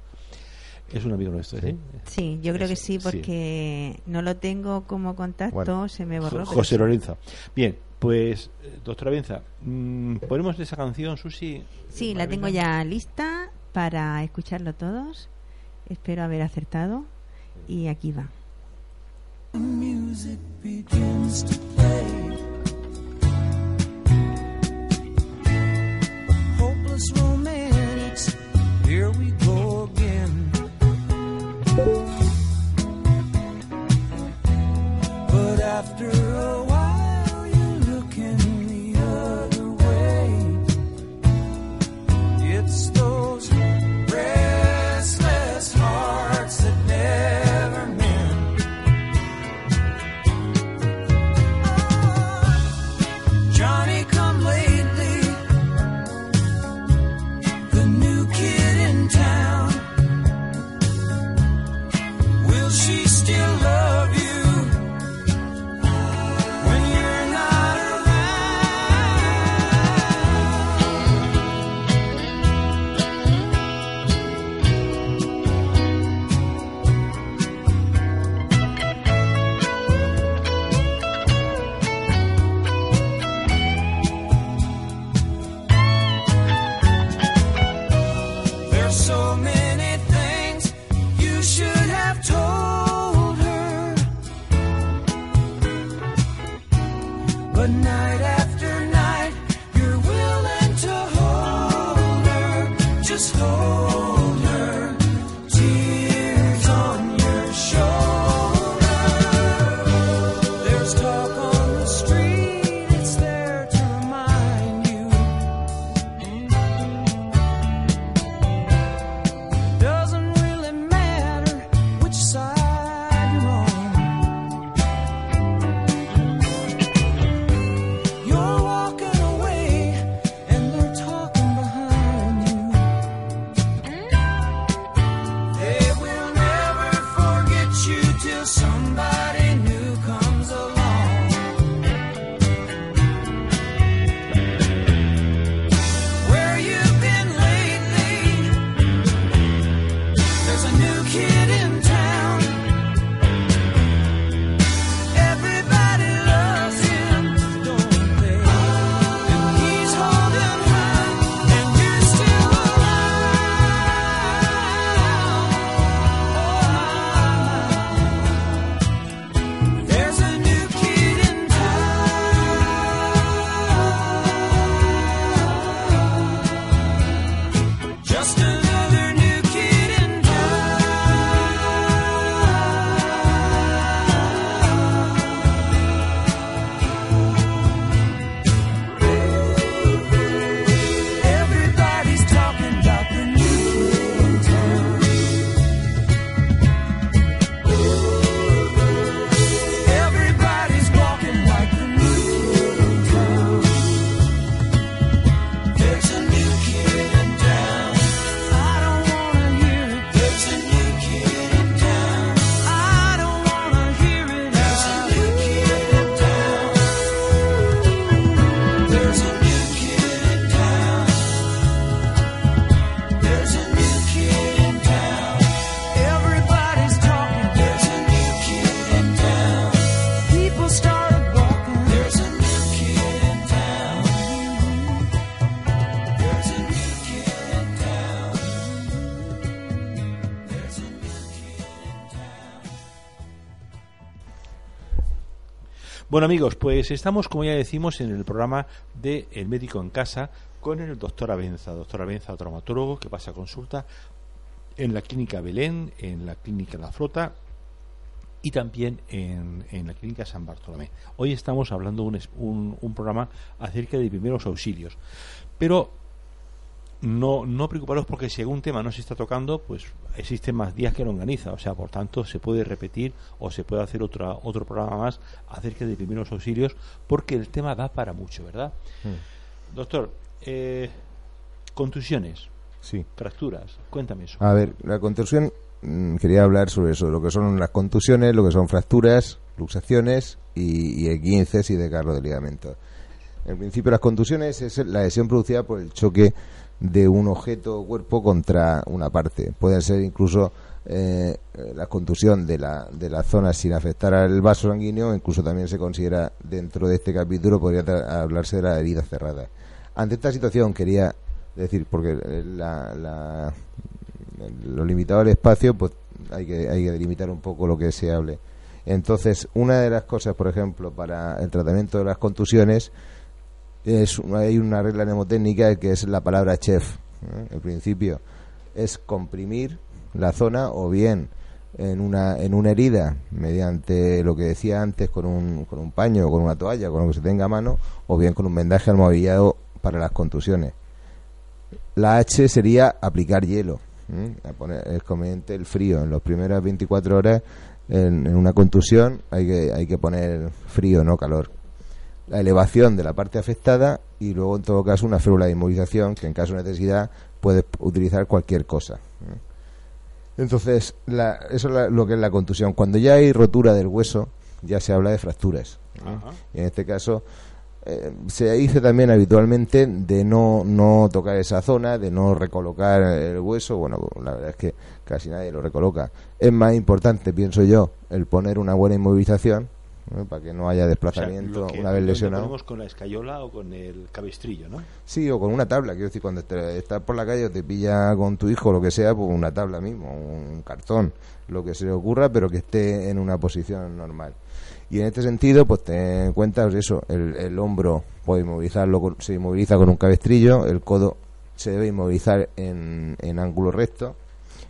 Es un amigo nuestro, ¿sí? Sí, yo creo que sí, porque no lo tengo como contacto, se me borró. José Lorenzo. Bien, pues, eh, doctora Benza, mm, ¿ponemos esa canción, Susi? Sí, la tengo ya lista para escucharlo todos. Espero haber acertado. Y aquí va. here we go. But after a Bueno amigos, pues estamos, como ya decimos, en el programa de El médico en casa con el doctor Abenza, doctor Abenza, traumatólogo que pasa consulta en la clínica Belén, en la clínica La Flota y también en, en la clínica San Bartolomé. Hoy estamos hablando un, un, un programa acerca de primeros auxilios, pero no, no preocuparos porque si algún tema no se está tocando, pues existen más días que lo organiza. O sea, por tanto, se puede repetir o se puede hacer otra, otro programa más acerca de primeros auxilios porque el tema da para mucho, ¿verdad? Mm. Doctor, eh, contusiones, Sí. fracturas, cuéntame eso. A ver, la contusión, mm, quería hablar sobre eso, lo que son las contusiones, lo que son fracturas, luxaciones y, y esguinces y desgarro de ligamento. En principio, las contusiones es la lesión producida por el choque de un objeto o cuerpo contra una parte. Puede ser incluso eh, la contusión de la, de la zona sin afectar al vaso sanguíneo, incluso también se considera dentro de este capítulo, podría hablarse de la herida cerrada. Ante esta situación quería decir, porque la- lo limitado al espacio, pues hay que, hay que delimitar un poco lo que se hable. Entonces, una de las cosas, por ejemplo, para el tratamiento de las contusiones, es, hay una regla mnemotécnica que es la palabra chef. ¿eh? El principio es comprimir la zona o bien en una, en una herida mediante lo que decía antes con un, con un paño o con una toalla, con lo que se tenga a mano, o bien con un vendaje almohadillado para las contusiones. La H sería aplicar hielo. poner- es conveniente el frío. En las primeras 24 horas, en, en una contusión, hay que, hay que poner frío, no calor. La elevación de la parte afectada y luego, en todo caso, una férula de inmovilización que, en caso de necesidad, puedes utilizar cualquier cosa. Entonces, la- eso es la- lo que es la contusión. Cuando ya hay rotura del hueso, ya se habla de fracturas. Y en este caso, eh, se dice también habitualmente de no, no tocar esa zona, de no recolocar el hueso. Bueno, la verdad es que casi nadie lo recoloca. Es más importante, pienso yo, el poner una buena inmovilización para que no haya O sea, desplazamiento lo una vez lesionado. ponemos con la escayola o con el cabestrillo, ¿no? Sí, o con una tabla. Quiero decir, cuando te- estás por la calle o te pilla con tu hijo o lo que sea, pues una tabla mismo, un cartón, lo que se le ocurra, pero que esté en una posición normal. Y en este sentido, pues ten en cuenta pues eso, el, el hombro puede inmovilizarlo, se inmoviliza con un cabestrillo, el codo se debe inmovilizar en, en ángulo recto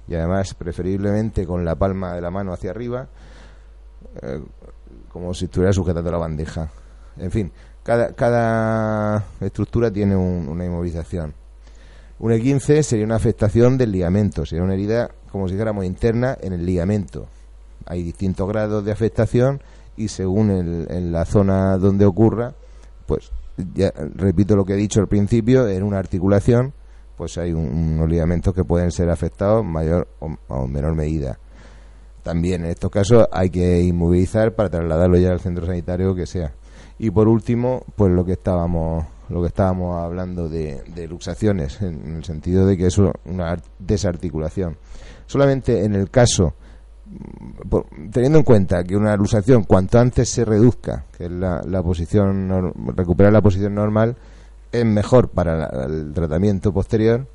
y además preferiblemente con la palma de la mano hacia arriba, eh, como si estuviera sujetando la bandeja. En fin, cada, cada estructura tiene un- una inmovilización. Un E15 sería una afectación del ligamento, sería una herida, como si dijéramos, interna en el ligamento. Hay distintos grados de afectación y según el- en la zona donde ocurra, pues ya repito lo que he dicho al principio, en una articulación, pues hay un- unos ligamentos que pueden ser afectados mayor o menor medida. También en estos casos hay que inmovilizar para trasladarlo ya al centro sanitario que sea. Y por último, pues lo que estábamos lo que estábamos hablando de, luxaciones, en el sentido de que es una ar- desarticulación. Solamente en el caso, mm, por- teniendo en cuenta que una luxación cuanto antes se reduzca, que es la, la posición, recuperar la posición normal, es mejor para la- el tratamiento posterior.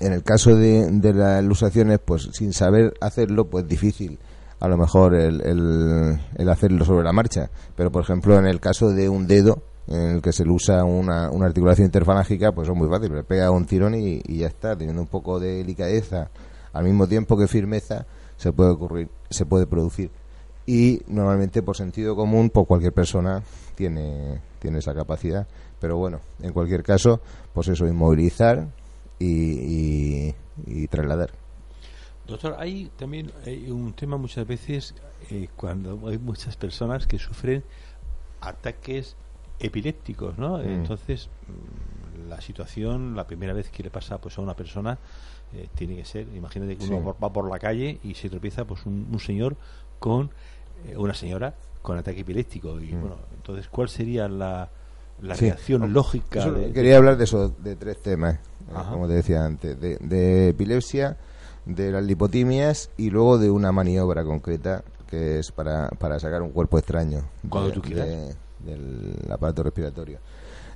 En el caso de, de las luxaciones, pues sin saber hacerlo, pues difícil a lo mejor el, el, el hacerlo sobre la marcha. Pero, por ejemplo, en el caso de un dedo, en el que se le usa una, una articulación interfalángica, pues es muy fácil, le pega un tirón y, y ya está, teniendo un poco de delicadeza, al mismo tiempo que firmeza, se puede ocurrir, se puede producir. Y normalmente por sentido común, pues cualquier persona tiene esa capacidad. Pero bueno, en cualquier caso, pues eso, inmovilizar y, y, y trasladar. Doctor, hay también hay un tema muchas veces eh, cuando hay muchas personas que sufren ataques epilépticos, ¿no? Mm. Entonces, mm, la situación, la primera vez que le pasa pues a una persona, eh, tiene que ser, imagínate que uno Sí. va por la calle y se tropieza pues un, un señor con eh, una señora con ataque epiléptico y Mm. bueno, entonces, ¿cuál sería la, la Sí. reacción lógica? Eso, de- quería hablar de eso, de tres temas, eh, Ajá. como te decía antes, de, de epilepsia, de las lipotimias y luego de una maniobra concreta que es para, para sacar un cuerpo extraño Cuando de- tú quieras. de- del aparato respiratorio.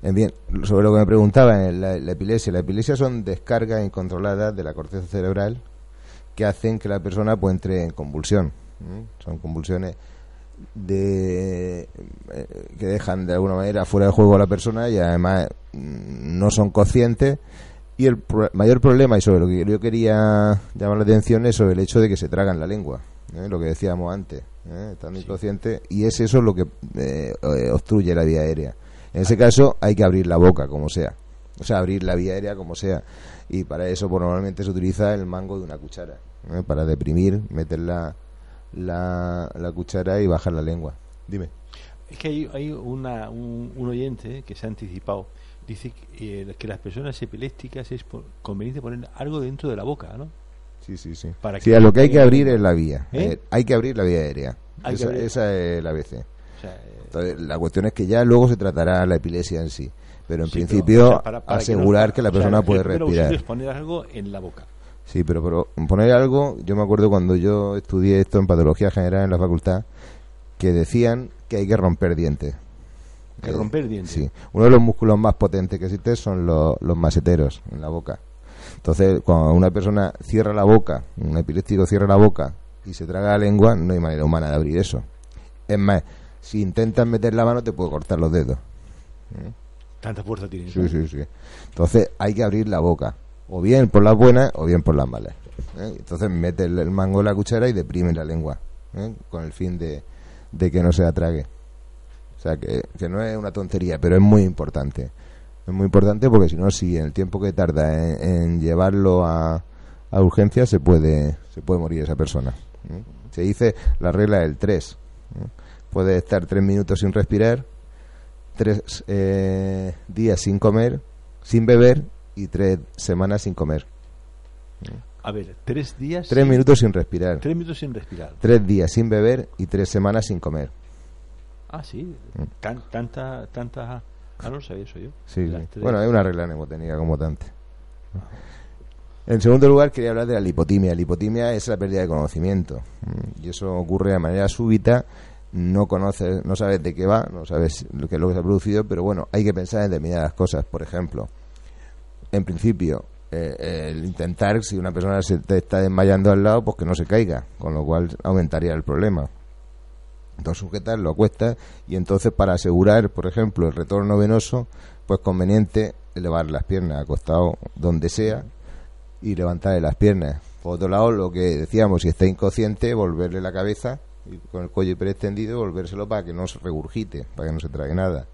Eh, bien, sobre lo que me preguntaba, eh, la, la epilepsia. La epilepsia son descargas incontroladas de la corteza cerebral que hacen que la persona pues, entre en convulsión. Son convulsiones de eh, que dejan de alguna manera fuera de juego a la persona y además mm, no son conscientes. Y el mayor problema y sobre lo que yo quería llamar la atención es sobre el hecho de que se tragan la lengua ¿eh? lo que decíamos antes ¿eh? están inconscientes y es eso lo que obstruye la vía aérea. En ese caso hay que abrir la boca como sea. O sea abrir la vía aérea como sea. Y para eso pues, normalmente se utiliza el mango de una cuchara para deprimir meterla la, la cuchara y bajar la lengua. Dime. Es que hay, hay una, un, oyente que se ha anticipado. Dice que, eh, que las personas epilépticas es conveniente poner algo dentro de la boca, ¿no? Sí, sí, sí. Para que lo que hay que abrir es la vía. ¿Eh? Eh, hay que abrir la vía aérea. Esa, esa, es la ABC. Entonces, la cuestión es que ya luego se tratará la epilepsia en sí. Pero en principio, asegurar que, la persona puede respirar. poner algo en la boca. Sí, pero, pero poner algo, yo me acuerdo cuando yo estudié esto en patología general en la facultad, que decían que hay que romper dientes. ¿Que romper dientes? Sí. Uno de los músculos más potentes que existe son los, los maseteros en la boca. Entonces, cuando una persona cierra la boca, un epiléptico cierra la boca y se traga la lengua, no hay manera humana de abrir eso. Es más, si intentas meter la mano te puede cortar los dedos. Tanta fuerza tiene. Sí, sí, sí. Entonces hay que abrir la boca o bien por las buenas o bien por las malas. ¿eh? Entonces mete el, mango en la cuchara y deprime la lengua, ¿eh? con el fin de, que no se atrague. O sea, que, no es una tontería, pero es muy importante. Es muy importante porque si no, si en el tiempo que tarda en, llevarlo a, a urgencia se puede, se puede morir esa persona. ¿eh? Se dice la regla del 3. Puede estar tres minutos sin respirar, tres días sin comer, sin beber y tres semanas sin comer. A ver, tres días. Tres minutos sin respirar. Tres minutos sin respirar. Tres días sin beber y tres semanas sin comer. Ah, sí. Mm. tanta, tanta. Ah, no lo sabía eso yo. Sí, Bueno, hay una regla mnemotécnica como tanta. En segundo lugar, quería hablar de la lipotimia. La lipotimia es la pérdida de conocimiento. Y eso ocurre de manera súbita. No conoces, no sabes de qué va, no sabes lo que es lo que se ha producido, pero bueno, hay que pensar en determinadas cosas. Por ejemplo, en principio, eh, el intentar, si una persona se te está desmayando al lado, pues que no se caiga, con lo cual aumentaría el problema. Entonces sujetas, lo acuestas y entonces para asegurar, por ejemplo, el retorno venoso, pues conveniente elevar las piernas acostado donde sea y levantarle las piernas. Por otro lado, lo que decíamos, si está inconsciente, volverle la cabeza y con el cuello hiperextendido, volvérselo para que no se regurgite, para que no se trague nada.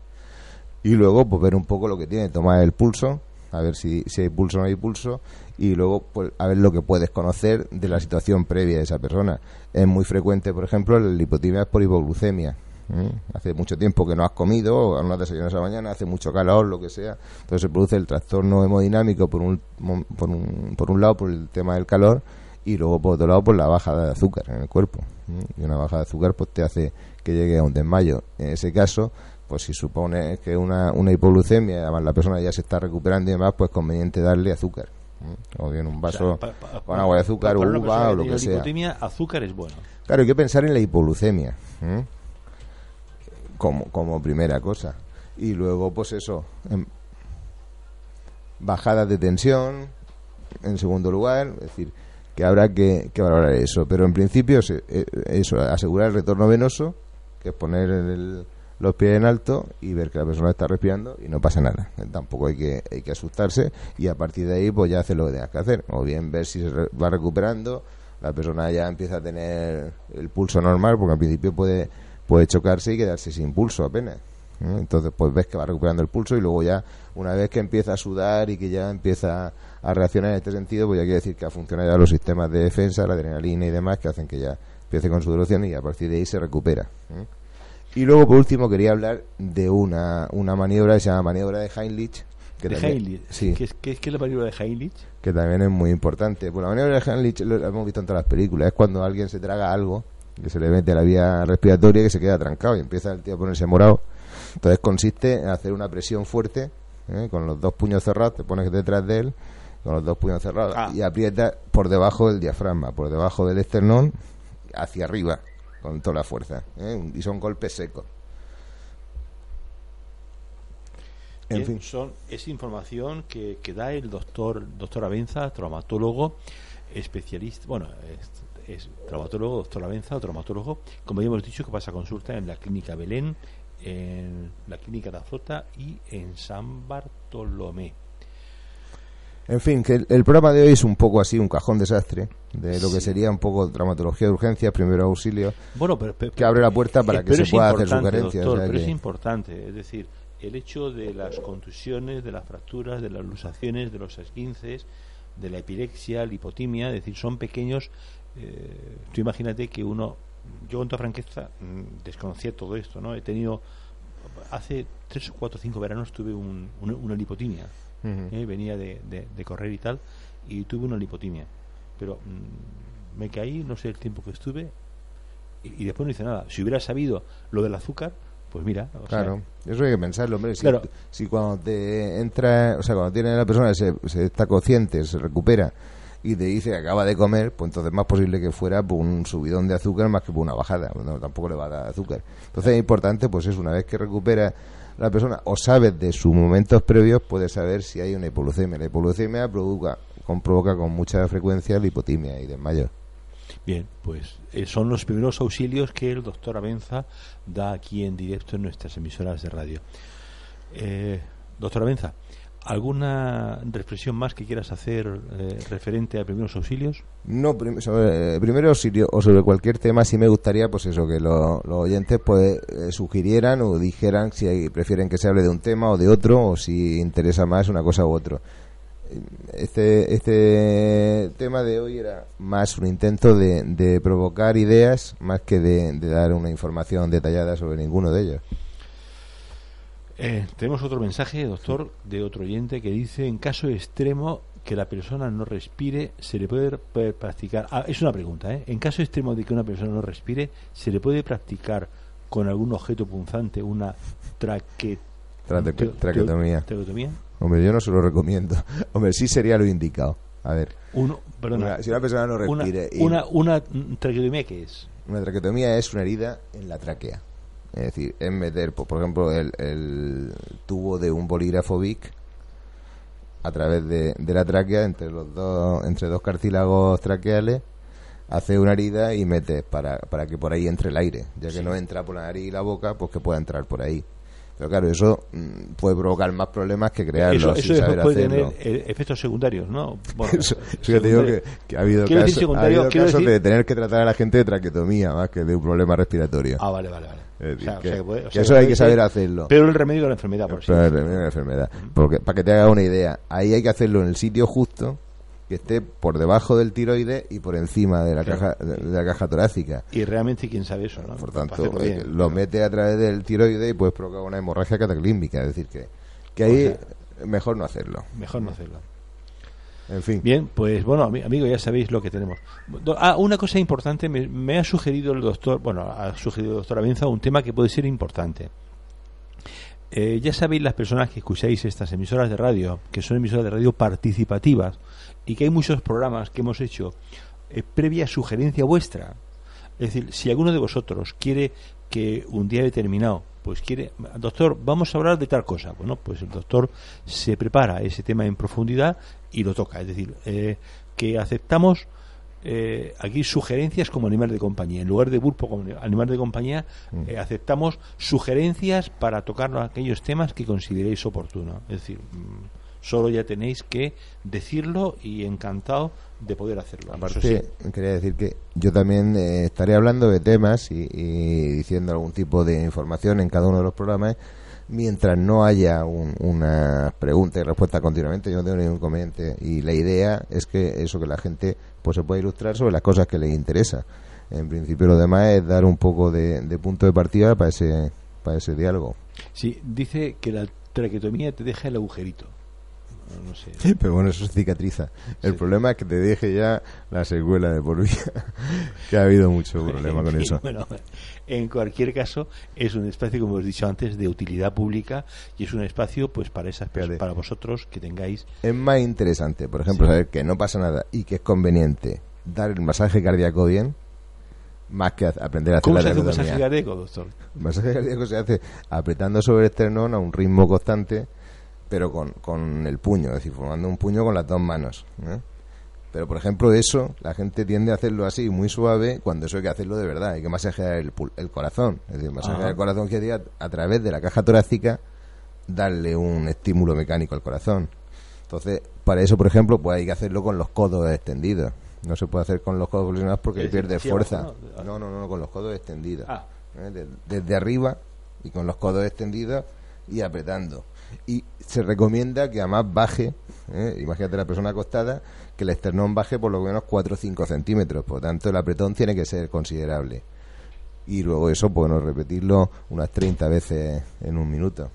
Y luego, pues ver un poco lo que tiene, tomar el pulso a ver si, si hay pulso o no hay pulso, y luego pues, a ver lo que puedes conocer de la situación previa de esa persona. Es muy frecuente, por ejemplo, la hipotimia por hipoglucemia. Hace mucho tiempo que no has comido, o no has desayunado esa mañana, hace mucho calor, lo que sea. Entonces se produce el trastorno hemodinámico por un, por un, por un lado por el tema del calor y luego por otro lado por la bajada de azúcar en el cuerpo. Y una bajada de azúcar pues te hace que llegue a un desmayo. En ese caso, pues si supone que una, una hipoglucemia, además la persona ya se está recuperando y demás, pues conveniente darle azúcar. O bien un vaso con agua de azúcar, o uva o lo que sea. Hipotimia, azúcar es bueno. Claro, hay que pensar en la hipoglucemia como, como primera cosa. Y luego, pues eso, en bajada de tensión, en segundo lugar, es decir, que habrá que, que valorar eso. Pero en principio, eh, eso, asegurar el retorno venoso, que es poner el los pies en alto y ver que la persona está respirando y no pasa nada. Tampoco hay que, hay que asustarse y a partir de ahí pues ya hacer lo que tengas que hacer. O bien ver si se va recuperando, la persona ya empieza a tener el pulso normal porque al principio puede, puede chocarse y quedarse sin pulso apenas. Entonces pues ves que va recuperando el pulso y luego ya una vez que empieza a sudar y que ya empieza a reaccionar en este sentido pues ya quiere decir que ha funcionado ya los sistemas de defensa, la adrenalina y demás que hacen que ya empiece con su duración y a partir de ahí se recupera. Y luego, por último, quería hablar de una, una maniobra que se llama maniobra de Heinrich. Que ¿De Heinrich? Sí. ¿Qué es, qué, es, la maniobra de Heinrich? Que también es muy importante. Pues la maniobra de Heinrich lo hemos visto en todas las películas. Es cuando alguien se traga algo, que se le mete a la vía respiratoria y que se queda trancado y empieza el tío a ponerse morado. Entonces consiste en hacer una presión fuerte, ¿eh? con los dos puños cerrados, te pones detrás de él, con los dos puños cerrados, ah. y aprieta por debajo del diafragma, por debajo del esternón, hacia arriba con toda la fuerza. ¿eh? Y son golpes secos. En fin. Son, es información que, que, da el doctor doctor Avenza, traumatólogo, especialista, bueno, es traumatólogo, doctor Avenza, traumatólogo, como ya hemos dicho, que pasa consulta en la Clínica Belén, en la Clínica de Azota y en San Bartolomé. En fin, que el, programa de hoy es un poco así, un cajón desastre, de lo que sería un poco traumatología de urgencias, primero auxilio, bueno, pero, que abre la puerta para que se pueda hacer sugerencias. Doctor, pero es importante, es decir, el hecho de las contusiones, de las fracturas, de las lusaciones, de los esquinces, de la epilepsia, la hipotimia, es decir, son pequeños. Eh, tú imagínate que uno, yo con toda franqueza mm, desconocía todo esto, ¿no? He tenido, hace tres o cuatro o cinco veranos tuve un, una, lipotimia, ¿eh? venía de, de, correr y tal, y tuve una lipotimia, pero mm, me caí, no sé el tiempo que estuve, y, y después no hice nada. Si hubiera sabido lo del azúcar, pues mira. claro, eso hay que pensarlo, hombre. Si, si cuando te entra, o sea, cuando tiene la persona, se, se está consciente, se recupera y te dice acaba de comer, pues entonces es más posible que fuera por un subidón de azúcar más que por una bajada. No, tampoco le va a dar azúcar. Entonces es importante, pues es una vez que recupera la persona o sabes de sus momentos previos, puedes saber si hay una hipoglucemia. La hipoglucemia provoca con, provoca con mucha frecuencia la hipotimia y desmayo. Bien, pues eh, son los primeros auxilios que el doctor Abenza da aquí en directo en nuestras emisoras de radio. Eh, doctor Abenza, ¿alguna reflexión más que quieras hacer eh, referente a primeros auxilios? No, sobre eh, primeros auxilios o sobre cualquier tema sí me gustaría pues eso, que los oyentes pues sugirieran o dijeran si prefieren que se hable de un tema o de otro o si interesa más una cosa u otro este, este tema de hoy era más un intento de, provocar ideas más que de, dar una información detallada sobre ninguno de ellos. Eh, tenemos otro mensaje, doctor, de otro oyente que dice, en caso extremo que la persona no respire, se le puede, practicar... Ah, es una pregunta, ¿eh? En caso extremo de que una persona no respire, ¿se le puede practicar con algún objeto punzante una traquetomía? Hombre, yo no se lo recomiendo. [LAUGHS] Hombre, sí sería lo indicado. A ver. Uno, perdona, si una persona no respire. Una, una, traqueotomía, ¿qué es? Una traqueotomía es una herida en la tráquea. Es decir, es meter, por ejemplo, el, el tubo de un bolígrafo Vic a través de, de, la tráquea entre los dos entre dos cartílagos traqueales hace una herida y mete para, para que por ahí entre el aire ya que no entra por la nariz y la boca pues que pueda entrar por ahí pero claro, eso mm, puede provocar más problemas que crearlos. Eso, eso puede tener eh, efectos secundarios, ¿no? Bueno, [LAUGHS] eso, te digo que, ha habido, casos de tener que tratar a la gente de traquetomía más que de un problema respiratorio. Ah, vale, vale, vale. Eso hay que saber hacerlo. Pero el remedio de la enfermedad, por sí. el remedio de la enfermedad. Porque, para que te haga una idea, ahí hay que hacerlo en el sitio justo que esté por debajo del tiroide y por encima de la caja de, la caja torácica. Y realmente quién sabe eso, ¿no? Por tanto, eh, lo mete a través del tiroide y puedes provocar una hemorragia cataclísmica, es decir que que ahí mejor no hacerlo. Mejor no hacerlo. En fin. Bien, pues bueno, amigo, ya sabéis lo que tenemos. Ah, una cosa importante, me, ha sugerido el doctor, bueno, ha sugerido el doctor Avenza un tema que puede ser importante. Eh, ya sabéis las personas que escucháis estas emisoras de radio, que son emisoras de radio participativas, y que hay muchos programas que hemos hecho eh, previa sugerencia vuestra. Es decir, si alguno de vosotros quiere que un día determinado, pues quiere, doctor, vamos a hablar de tal cosa. Bueno, pues el doctor se prepara ese tema en profundidad y lo toca. Es decir, eh, que aceptamos eh, aquí sugerencias como animal de compañía. En lugar de burpo como animal de compañía, mm. aceptamos sugerencias para tocar aquellos temas que consideréis oportunos. Es decir, mm, Solo ya tenéis que decirlo y encantado de poder hacerlo. Aparte, quería decir que yo también eh, estaré hablando de temas y, diciendo algún tipo de información en cada uno de los programas mientras no haya una pregunta y respuesta continuamente, yo no tengo ningún inconveniente. Y la idea es que eso que la gente pues se pueda ilustrar sobre las cosas que le interesa. En principio lo demás es dar un poco de, de punto de partida para ese, para ese diálogo. Sí, dice que la traquetomía te deja el agujerito. Pero bueno, eso cicatriza. El problema es que te deje ya la secuela de por vida. [LAUGHS] que ha habido mucho [LAUGHS] problema con eso. Bueno, en cualquier caso, es un espacio, como os he dicho antes, de utilidad pública y es un espacio pues para esas para vosotros que tengáis. Es más interesante, por ejemplo, saber que no pasa nada y que es conveniente dar el masaje cardíaco bien más que aprender a hacer ¿Cómo se hace un masaje cardíaco, doctor? El masaje cardíaco se hace apretando sobre el esternón a un ritmo constante pero con, con el puño, es decir, formando un puño con las dos manos. ¿eh? Pero, por ejemplo, eso, la gente tiende a hacerlo así, muy suave, cuando eso hay que hacerlo de verdad. Hay que masajear el, el corazón. Es decir, masajear Ajá. el corazón quiere decir a, través de la caja torácica darle un estímulo mecánico al corazón. Entonces, para eso, por ejemplo, pues hay que hacerlo con los codos extendidos. No se puede hacer con los codos flexionados porque pierde fuerza. abajo, ¿no? No, no, con los codos extendidos. Ah. ¿Eh? De- desde arriba y con los codos extendidos y apretando. Y se recomienda que además baje, ¿eh? imagínate la persona acostada, que el esternón baje por lo menos 4 o 5 centímetros. Por tanto, el apretón tiene que ser considerable. Y luego eso, bueno, repetirlo unas 30 veces en un minuto.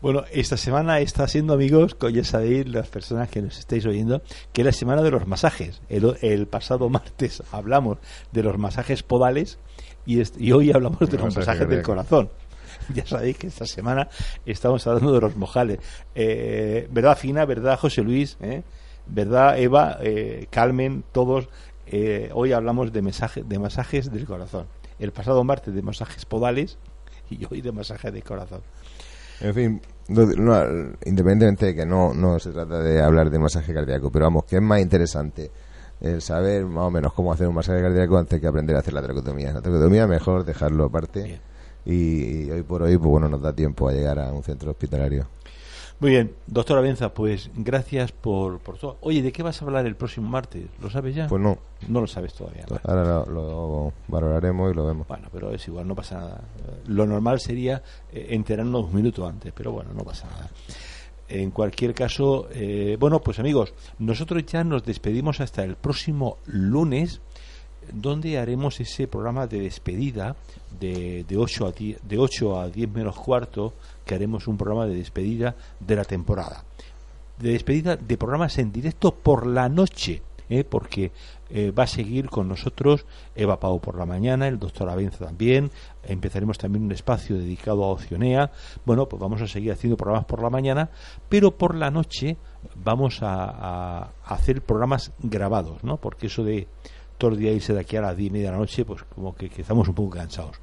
Bueno, esta semana está siendo, amigos, que ya sabéis, las personas que nos estáis oyendo, que es la semana de los masajes. El, el pasado [LAUGHS] martes hablamos de los masajes podales y, y hoy hablamos de los masaje masajes del corazón. [LAUGHS] Ya sabéis que esta semana estamos hablando de los mojales. Eh, ¿Verdad, Fina? ¿Verdad, José Luis? ¿Eh? ¿Verdad, Eva? Eh, Carmen, todos. Eh, hoy hablamos de, mensaje, de masajes del corazón. El pasado martes de masajes podales [LAUGHS] y hoy de masajes del corazón. En fin, no- no, independientemente de que no, no se trata de hablar de masaje cardíaco, pero vamos, que es más interesante el saber más o menos cómo hacer un masaje cardíaco antes que aprender a hacer la tracotomía. La tracotomía mejor dejarlo aparte Bien. Y, hoy por hoy, pues bueno, nos da tiempo a llegar a un centro hospitalario. Muy bien, doctora Benza, pues gracias por, por todo. Oye, ¿de qué vas a hablar el próximo martes? ¿Lo sabes ya? Pues no, no lo sabes todavía. Vale. ahora lo, lo valoraremos y lo vemos. Bueno, pero es igual, no pasa nada. Lo normal sería eh, enterarnos un minuto antes, pero bueno, no pasa nada. En cualquier caso, eh, bueno, pues amigos, nosotros ya nos despedimos hasta el próximo lunes, donde haremos ese programa de despedida de, de, 8, a 10, de 8 a 10 menos cuarto, que haremos un programa de despedida de la temporada. De despedida de programas en directo por la noche, ¿eh? porque eh, va a seguir con nosotros Eva Pau por la mañana, el doctor Avenza también, empezaremos también un espacio dedicado a Ocionea, bueno, pues vamos a seguir haciendo programas por la mañana, pero por la noche vamos a, a, a hacer programas grabados, ¿no? Porque eso de todo el día irse de aquí a las 10 y media de la noche, pues como que, que estamos un poco cansados.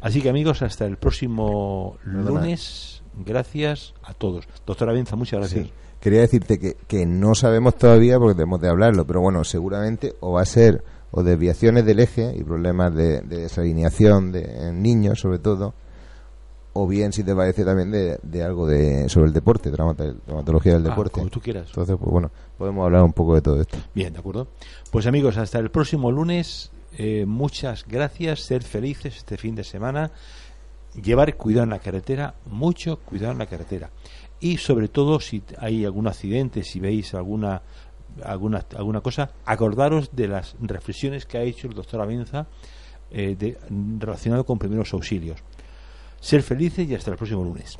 Así que amigos, hasta el próximo lunes, gracias a todos. Doctora Benza, muchas gracias. Sí. Quería decirte que, que no sabemos todavía porque tenemos de hablarlo, pero bueno, seguramente o va a ser o desviaciones del eje y problemas de, de desalineación de, en niños sobre todo, o bien si te parece también de, de algo de sobre el deporte, traumatología del Ah, deporte. como tú quieras. Entonces, pues bueno, podemos hablar un poco de todo esto. Bien, de acuerdo. Pues amigos, hasta el próximo lunes. Eh, muchas gracias. Ser felices este fin de semana. Llevar cuidado en la carretera, mucho cuidado en la carretera. Y sobre todo, si hay algún accidente, si veis alguna alguna alguna cosa, acordaros de las reflexiones que ha hecho el doctor Avenza eh, de, relacionado con primeros auxilios. Ser felices y hasta el próximo lunes.